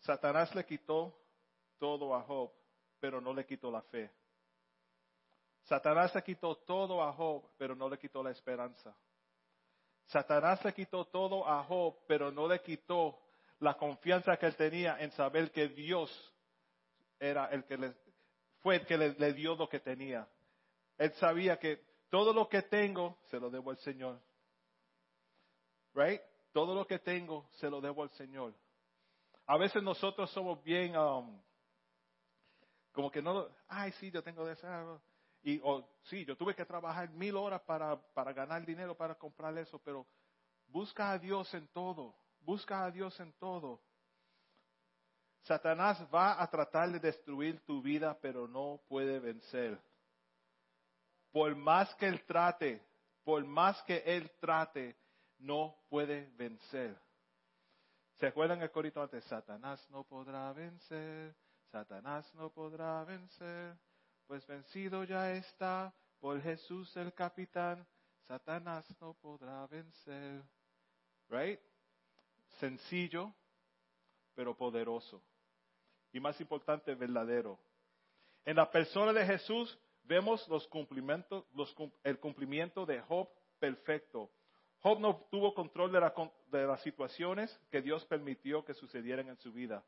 Satanás le quitó todo a Job, pero no le quitó la fe. Satanás le quitó todo a Job, pero no le quitó la esperanza. Satanás le quitó todo a Job, pero no le quitó la confianza que él tenía en saber que Dios era el que le, fue el que le, dio lo que tenía. Él sabía que todo lo que tengo se lo debo al Señor. Right? Todo lo que tengo se lo debo al Señor. A veces nosotros somos bien, um, como que no, ay, sí, yo tengo deseo. Y, o sí, yo tuve que trabajar mil horas para, para ganar dinero para comprar eso, pero busca a Dios en todo. Busca a Dios en todo. Satanás va a tratar de destruir tu vida, pero no puede vencer. Por más que él trate, por más que él trate, no puede vencer. ¿Se acuerdan el corito antes? Satanás no podrá vencer, Satanás no podrá vencer, pues vencido ya está por Jesús el capitán, Satanás no podrá vencer. Right? Sencillo, pero poderoso. Y más importante, verdadero. En la persona de Jesús vemos los cumplimientos, el cumplimiento de Job perfecto. Job no tuvo control de, las situaciones que Dios permitió que sucedieran en su vida.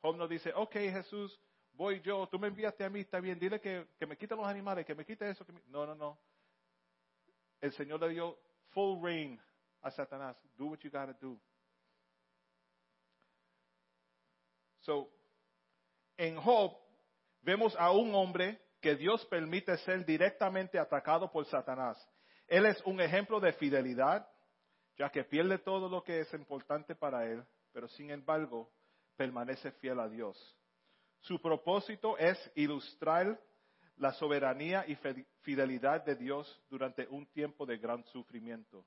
Job no dice, ok Jesús, voy yo, tú me enviaste a mí, está bien, dile que, me quite los animales, que me quite eso. No, no, no. El Señor le dio full reign a Satanás. Do what you gotta do. So, en Job vemos a un hombre que Dios permite ser directamente atacado por Satanás. Él es un ejemplo de fidelidad, ya que pierde todo lo que es importante para él, pero sin embargo permanece fiel a Dios. Su propósito es ilustrar la soberanía y fidelidad de Dios durante un tiempo de gran sufrimiento.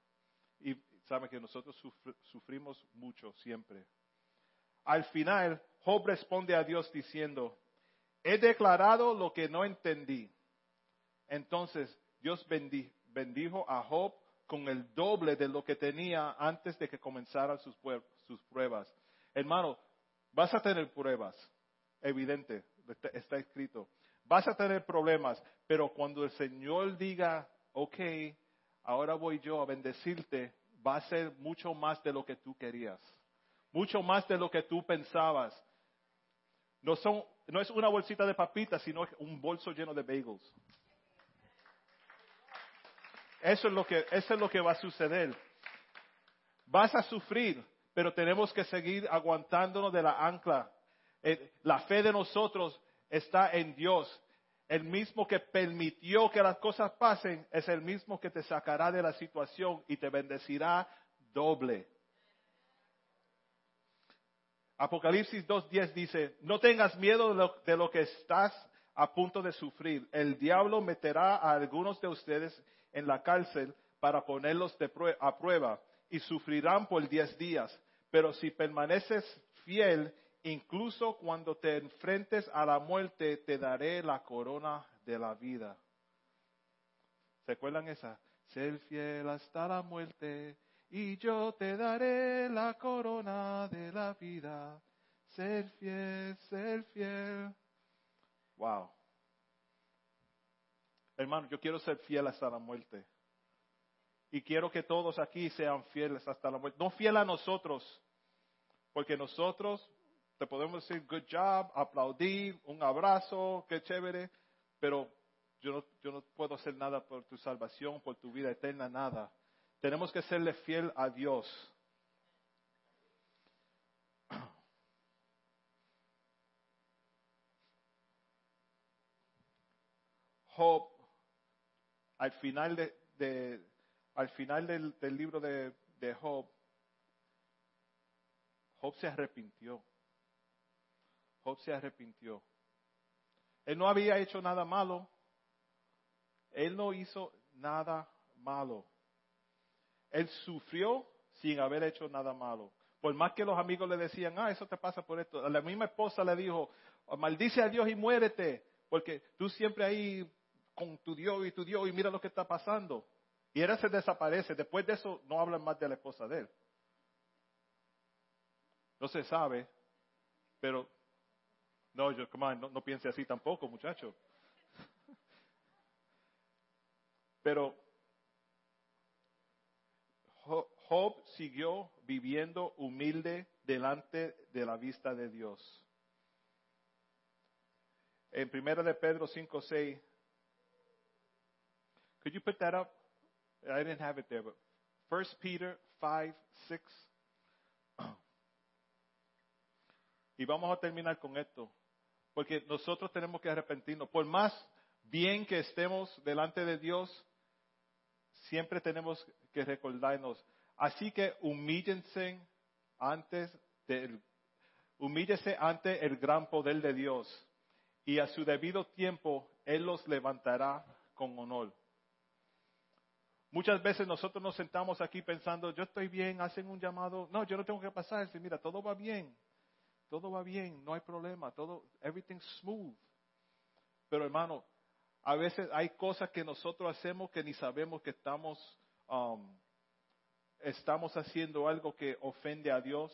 Y sabe que nosotros sufrimos mucho siempre. Al final, Job responde a Dios diciendo, he declarado lo que no entendí. Entonces Dios bendijo a Job con el doble de lo que tenía antes de que comenzaran sus, pruebas. Hermano, vas a tener pruebas, evidente, está escrito. Vas a tener problemas, pero cuando el Señor diga, ok, ahora voy yo a bendecirte, va a ser mucho más de lo que tú querías, mucho más de lo que tú pensabas. No, son, no es una bolsita de papitas, sino un bolso lleno de bagels. Eso es lo que, eso es lo que va a suceder. Vas a sufrir, pero tenemos que seguir aguantándonos de la ancla. Eh, la fe de nosotros está en Dios. El mismo que permitió que las cosas pasen es el mismo que te sacará de la situación y te bendecirá doble. Apocalipsis 2.10 dice, no tengas miedo de lo, que estás a punto de sufrir. El diablo meterá a algunos de ustedes en la cárcel para ponerlos a prueba y sufrirán por diez días. Pero si permaneces fiel, incluso cuando te enfrentes a la muerte, te daré la corona de la vida. ¿Se acuerdan esa? Ser fiel hasta la muerte y yo te daré la corona de la vida. Ser fiel, ser fiel. Wow. Hermano, yo quiero ser fiel hasta la muerte. Y quiero que todos aquí sean fieles hasta la muerte. No fiel a nosotros, porque nosotros te podemos decir good job, aplaudir, un abrazo, qué chévere, pero yo no, yo no puedo hacer nada por tu salvación, por tu vida eterna, nada. Tenemos que serle fiel a Dios. Job al final, de, al final del, libro de, de Job, Job se arrepintió. Job se arrepintió. Él no había hecho nada malo. Él no hizo nada malo. Él sufrió sin haber hecho nada malo. Por más que los amigos le decían, ah, eso te pasa por esto. La misma esposa le dijo, maldice a Dios y muérete, porque tú siempre ahí con tu Dios y tu Dios y mira lo que está pasando. Y él se desaparece. Después de eso no hablan más de la esposa de él. No se sabe, pero no, yo, come no, no piense así tampoco, muchacho. Pero Job siguió viviendo humilde delante de la vista de Dios. En 1 de Pedro 5, 6. Could you put that up? I didn't have it there, but 1 Peter 5, 6. Y vamos a terminar con esto, porque nosotros tenemos que arrepentirnos. Por más bien que estemos delante de Dios, siempre tenemos que recordarnos. Así que humíllense antes del, humíllese ante el gran poder de Dios y a su debido tiempo Él los levantará con honor. Muchas veces nosotros nos sentamos aquí pensando, yo estoy bien, hacen un llamado, no, yo no tengo que pasar, mira, todo va bien, todo va bien, no hay problema, todo, everything's smooth. Pero hermano, a veces hay cosas que nosotros hacemos que ni sabemos que estamos, um, estamos haciendo algo que ofende a Dios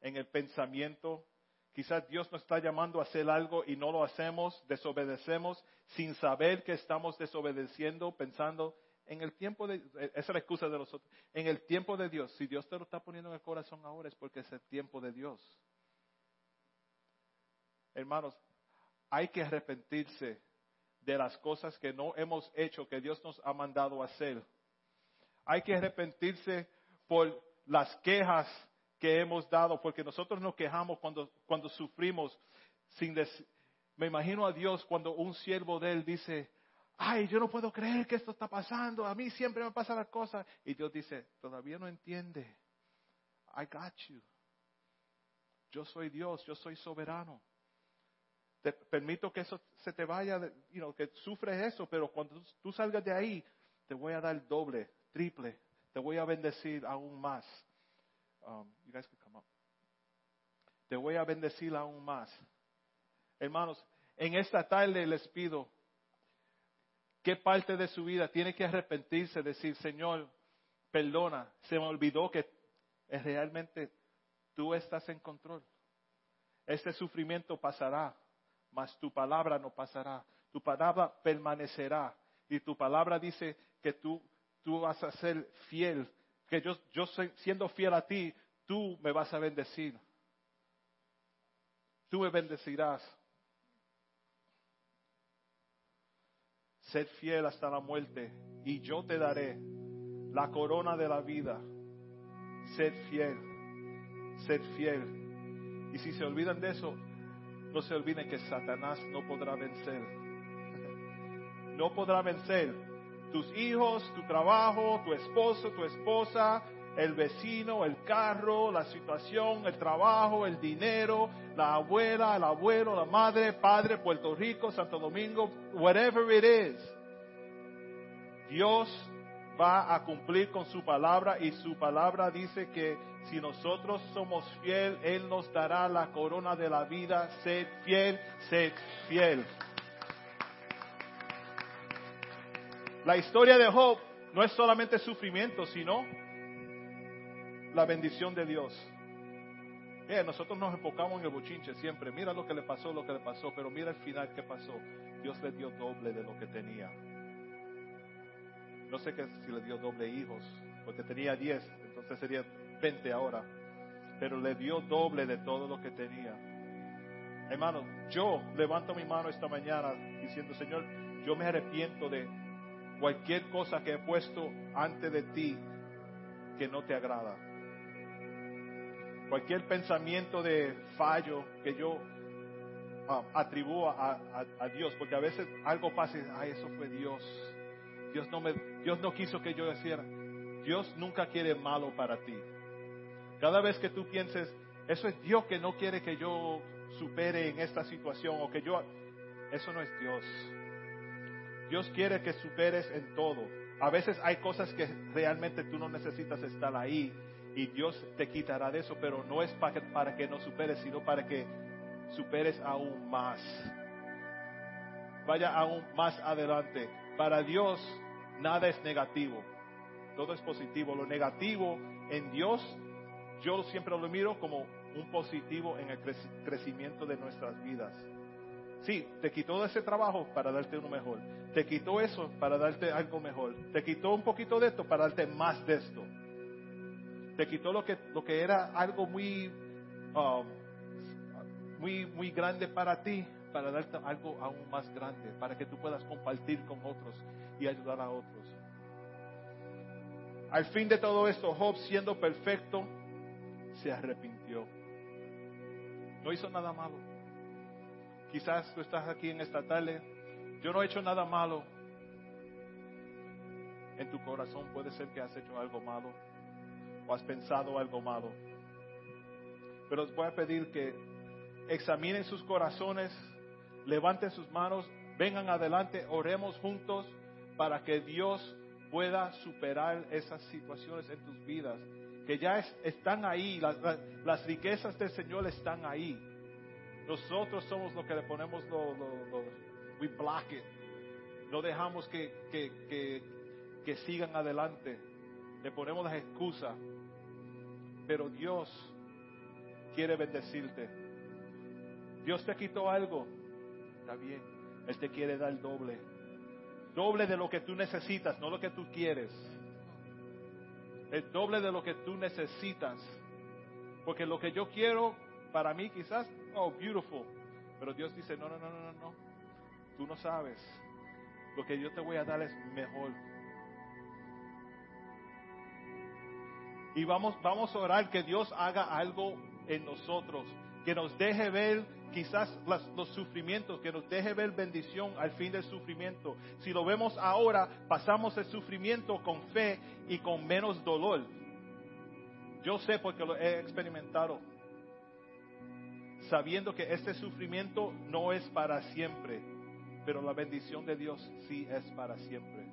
en el pensamiento. Quizás Dios nos está llamando a hacer algo y no lo hacemos, desobedecemos sin saber que estamos desobedeciendo, pensando en el tiempo de, esa es la excusa de los otros, en el tiempo de Dios. Si Dios te lo está poniendo en el corazón ahora es porque es el tiempo de Dios. Hermanos, hay que arrepentirse de las cosas que no hemos hecho, que Dios nos ha mandado hacer. Hay que arrepentirse por las quejas que hemos dado, porque nosotros nos quejamos cuando, cuando sufrimos sin me imagino a Dios cuando un siervo de él dice, ay, yo no puedo creer que esto está pasando, a mí siempre me pasan las cosas. Y Dios dice, todavía no entiende. I got you. Yo soy Dios, yo soy soberano te permito que eso se te vaya, you que sufres eso, pero cuando tú salgas de ahí, te voy a dar doble, triple, te voy a bendecir aún más. Um, you guys come up. Te voy a bendecir aún más. Hermanos, en esta tarde les pido qué parte de su vida tiene que arrepentirse, decir, Señor, perdona, se me olvidó que realmente tú estás en control. Este sufrimiento pasará mas tu palabra no pasará, tu palabra permanecerá. Y tu palabra dice que tú, tú vas a ser fiel, que yo, yo siendo fiel a ti, tú me vas a bendecir. Tú me bendecirás. Sed fiel hasta la muerte y yo te daré la corona de la vida. Sed fiel, sed fiel. Y si se olvidan de eso, no se olviden que Satanás no podrá vencer. No podrá vencer tus hijos, tu trabajo, tu esposo, tu esposa, el vecino, el carro, la situación, el trabajo, el dinero, la abuela, el abuelo, la madre, padre, Puerto Rico, Santo Domingo, whatever it is. Dios va a cumplir con su palabra y su palabra dice que si nosotros somos fiel, Él nos dará la corona de la vida. Sed fiel, sed fiel. La historia de Job no es solamente sufrimiento, sino la bendición de Dios. nosotros nos enfocamos en el bochinche siempre. Mira lo que le pasó, lo que le pasó, pero mira el final que pasó. Dios le dio doble de lo que tenía. No sé que si le dio doble hijos, porque tenía diez, entonces sería 20 ahora. Pero le dio doble de todo lo que tenía. Hermano, yo levanto mi mano esta mañana diciendo, Señor, yo me arrepiento de cualquier cosa que he puesto ante de ti que no te agrada. Cualquier pensamiento de fallo que yo atribuyo a, a, Dios, porque a veces algo pasa y ay, eso fue Dios Dios no, me, Dios no quiso que yo hiciera. Dios nunca quiere malo para ti. Cada vez que tú pienses, eso es Dios que no quiere que yo supere en esta situación o que yo... Eso no es Dios. Dios quiere que superes en todo. A veces hay cosas que realmente tú no necesitas estar ahí y Dios te quitará de eso, pero no es para que, para que no superes, sino para que superes aún más. vaya aún más adelante. Para Dios nada es negativo, todo es positivo. Lo negativo en Dios, yo siempre lo miro como un positivo en el crecimiento de nuestras vidas. Sí, te quitó ese trabajo para darte uno mejor. Te quitó eso para darte algo mejor. Te quitó un poquito de esto para darte más de esto. Te quitó lo que, lo que era algo muy, um, muy, muy grande para ti para darte algo aún más grande, para que tú puedas compartir con otros y ayudar a otros. Al fin de todo esto, Job, siendo perfecto, se arrepintió. No hizo nada malo. Quizás tú estás aquí en esta tarde. Yo no he hecho nada malo. En tu corazón puede ser que has hecho algo malo o has pensado algo malo. Pero os voy a pedir que examinen sus corazones, levanten sus manos, vengan adelante, oremos juntos para que Dios pueda superar esas situaciones en tus vidas, que ya están ahí, las, riquezas del Señor están ahí. Nosotros somos los que le ponemos lo, we block it. No dejamos que, que, que sigan adelante. Le ponemos las excusas. Pero Dios quiere bendecirte. Dios te quitó algo. Está bien. Él te quiere dar doble. Doble de lo que tú necesitas, no lo que tú quieres. El doble de lo que tú necesitas. Porque lo que yo quiero, para mí quizás, oh, beautiful. Pero Dios dice, no, no, no, no, no. Tú no sabes. Lo que yo te voy a dar es mejor. Y vamos, vamos a orar que Dios haga algo en nosotros, que nos deje ver quizás los sufrimientos, que nos deje ver bendición al fin del sufrimiento. Si lo vemos ahora, pasamos el sufrimiento con fe y con menos dolor. Yo sé porque lo he experimentado, sabiendo que este sufrimiento no es para siempre, pero la bendición de Dios sí es para siempre.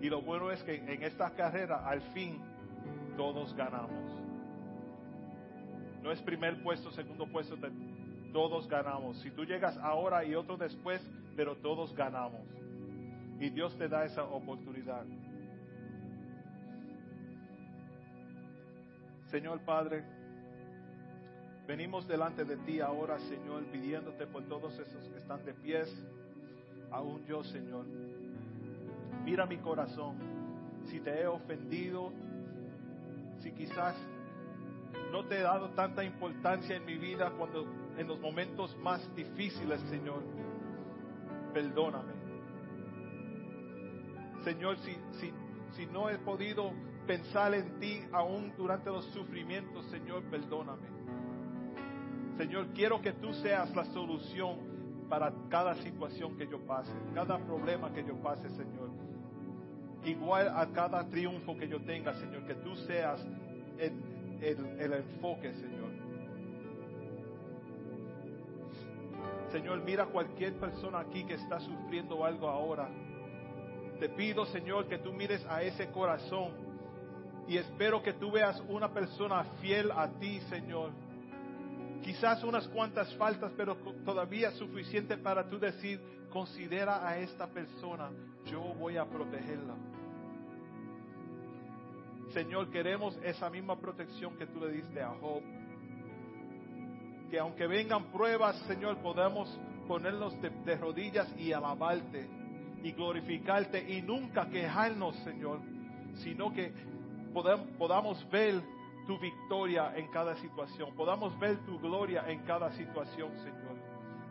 Y lo bueno es que en esta carrera, al fin, todos ganamos. No es primer puesto, segundo puesto, todos ganamos. Si tú llegas ahora y otro después, pero todos ganamos. Y Dios te da esa oportunidad. Señor Padre, venimos delante de ti ahora, Señor, pidiéndote por todos esos que están de pies, aún yo, Señor. Mira mi corazón, si te he ofendido, si quizás no te he dado tanta importancia en mi vida cuando en los momentos más difíciles, Señor. Perdóname. Señor, si, si, si no he podido pensar en ti aún durante los sufrimientos, Señor, perdóname. Señor, quiero que tú seas la solución para cada situación que yo pase, cada problema que yo pase, Señor. Igual a cada triunfo que yo tenga, Señor, que tú seas el, enfoque, Señor. Señor, mira cualquier persona aquí que está sufriendo algo ahora. Te pido, Señor, que tú mires a ese corazón y espero que tú veas una persona fiel a ti, Señor. Quizás unas cuantas faltas, pero todavía suficiente para tú decir, considera a esta persona, yo voy a protegerla. Señor, queremos esa misma protección que tú le diste a Job. Que aunque vengan pruebas, Señor, podamos ponernos de, rodillas y alabarte y glorificarte y nunca quejarnos, Señor, sino que podamos ver tu victoria en cada situación, podamos ver tu gloria en cada situación, Señor.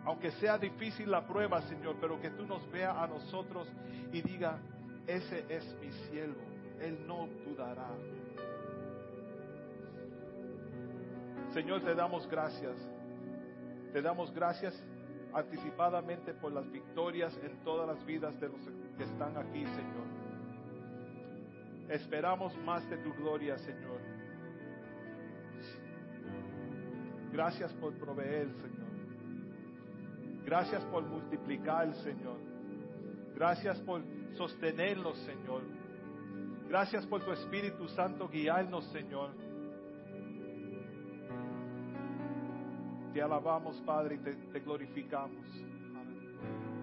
Aunque sea difícil la prueba, Señor, pero que tú nos veas a nosotros y diga, ese es mi siervo él no dudará. Señor, te damos gracias. Te damos gracias anticipadamente por las victorias en todas las vidas de los que están aquí, Señor. Esperamos más de tu gloria, Señor. Gracias por proveer, Señor. Gracias por multiplicar, Señor. Gracias por sostenernos, Señor. Gracias por tu Espíritu Santo guiarnos, Señor. Te alabamos, Padre, y te, te glorificamos. que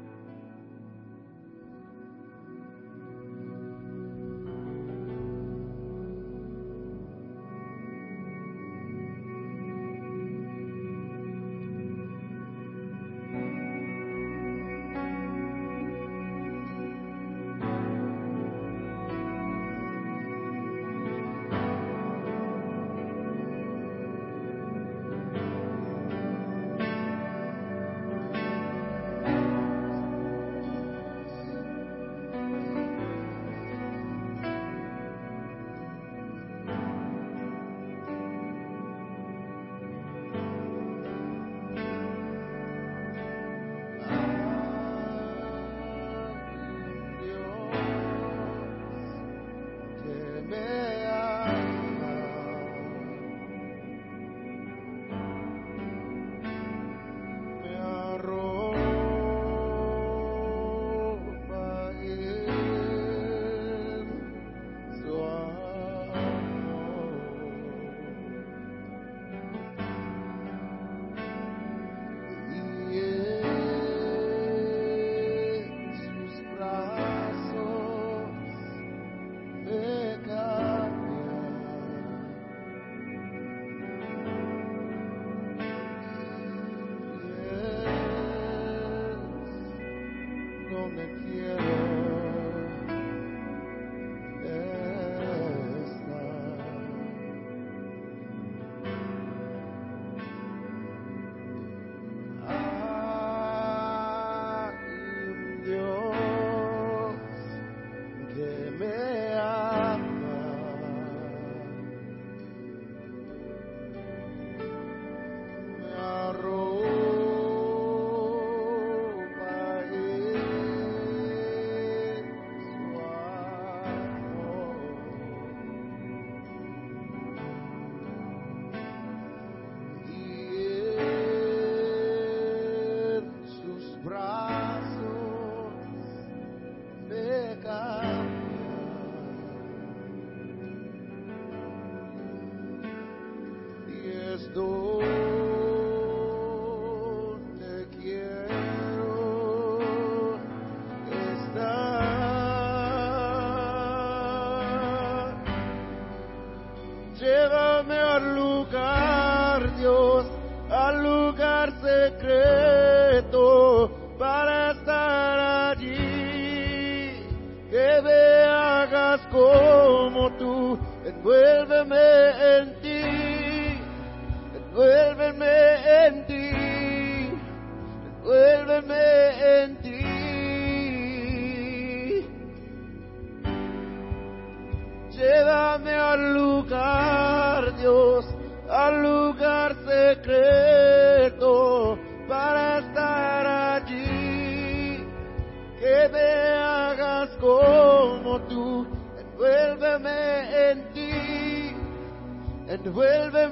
envuélveme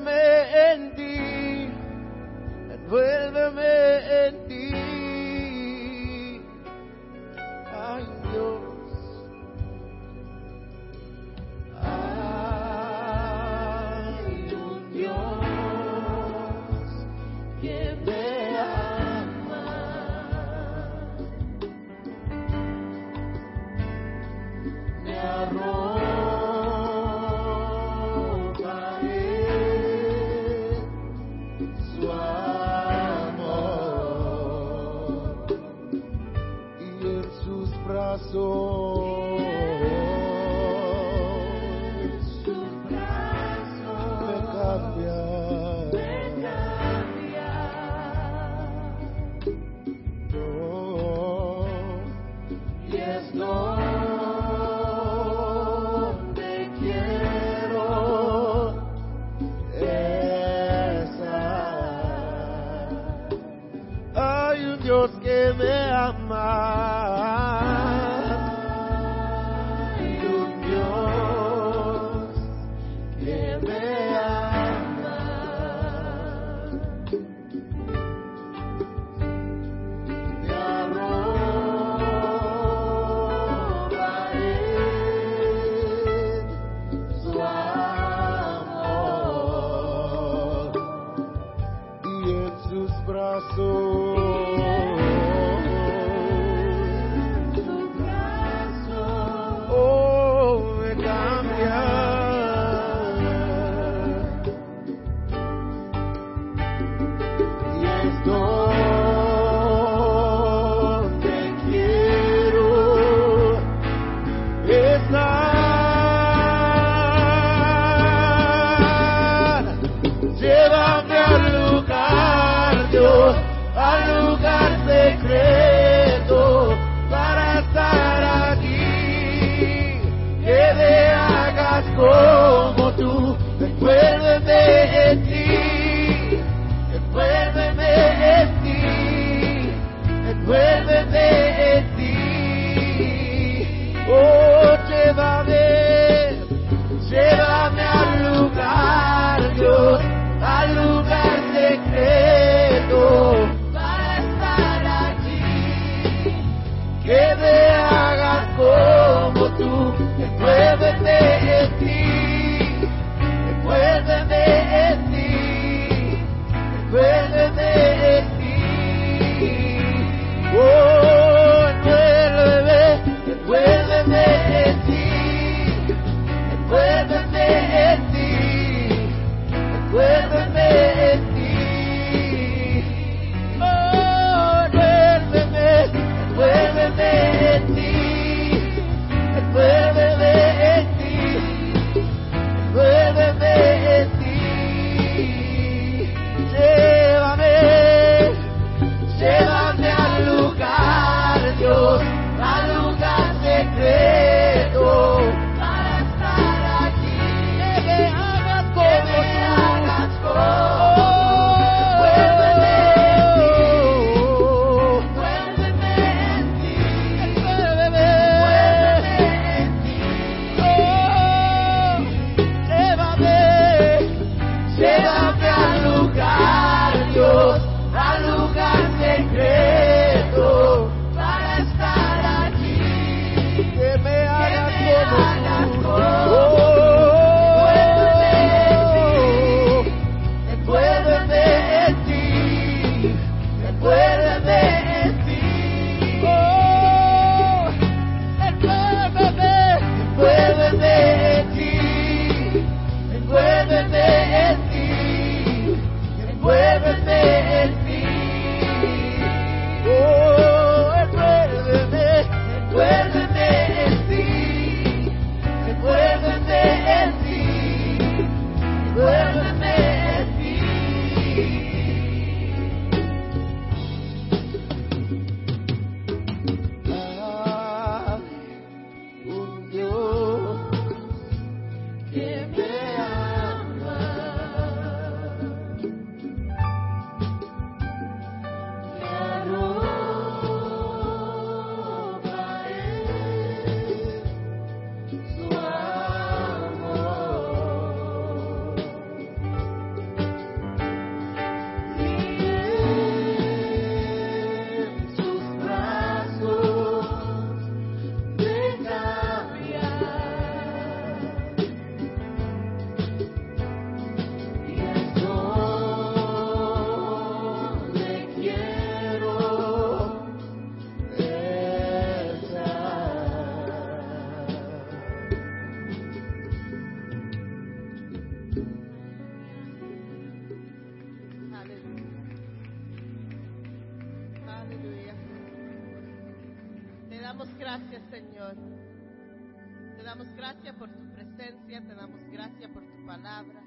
te damos gracias por tu palabra.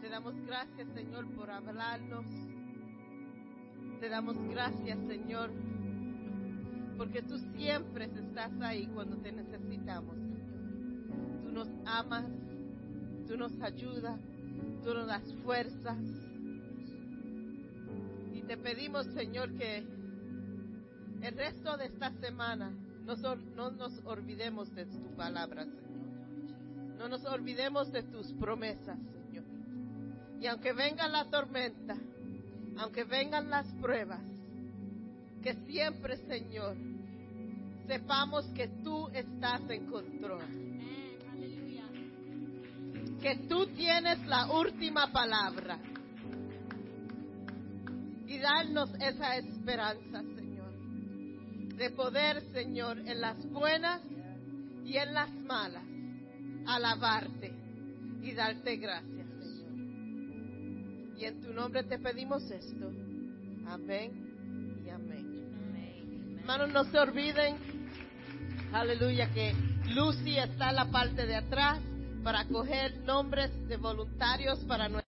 Te damos gracias, Señor, por hablarnos. Te damos gracias, Señor, porque tú siempre estás ahí cuando te necesitamos, Señor. Tú nos amas, tú nos ayudas, tú nos das fuerzas. Y te pedimos, Señor, que el resto de esta semana no, nos olvidemos de tu palabra, Señor. No nos olvidemos de tus promesas, Señor. Y aunque venga la tormenta, aunque vengan las pruebas, que siempre, Señor, sepamos que tú estás en control. Que tú tienes la última palabra. darnos esa esperanza, Señor. De poder, Señor, en las buenas y en las malas, alabarte y darte gracias, Señor. Y en tu nombre te pedimos esto. Amén y amén. Hermanos, no se olviden, aleluya, que Lucy está en la parte de atrás para coger nombres de voluntarios para nuestra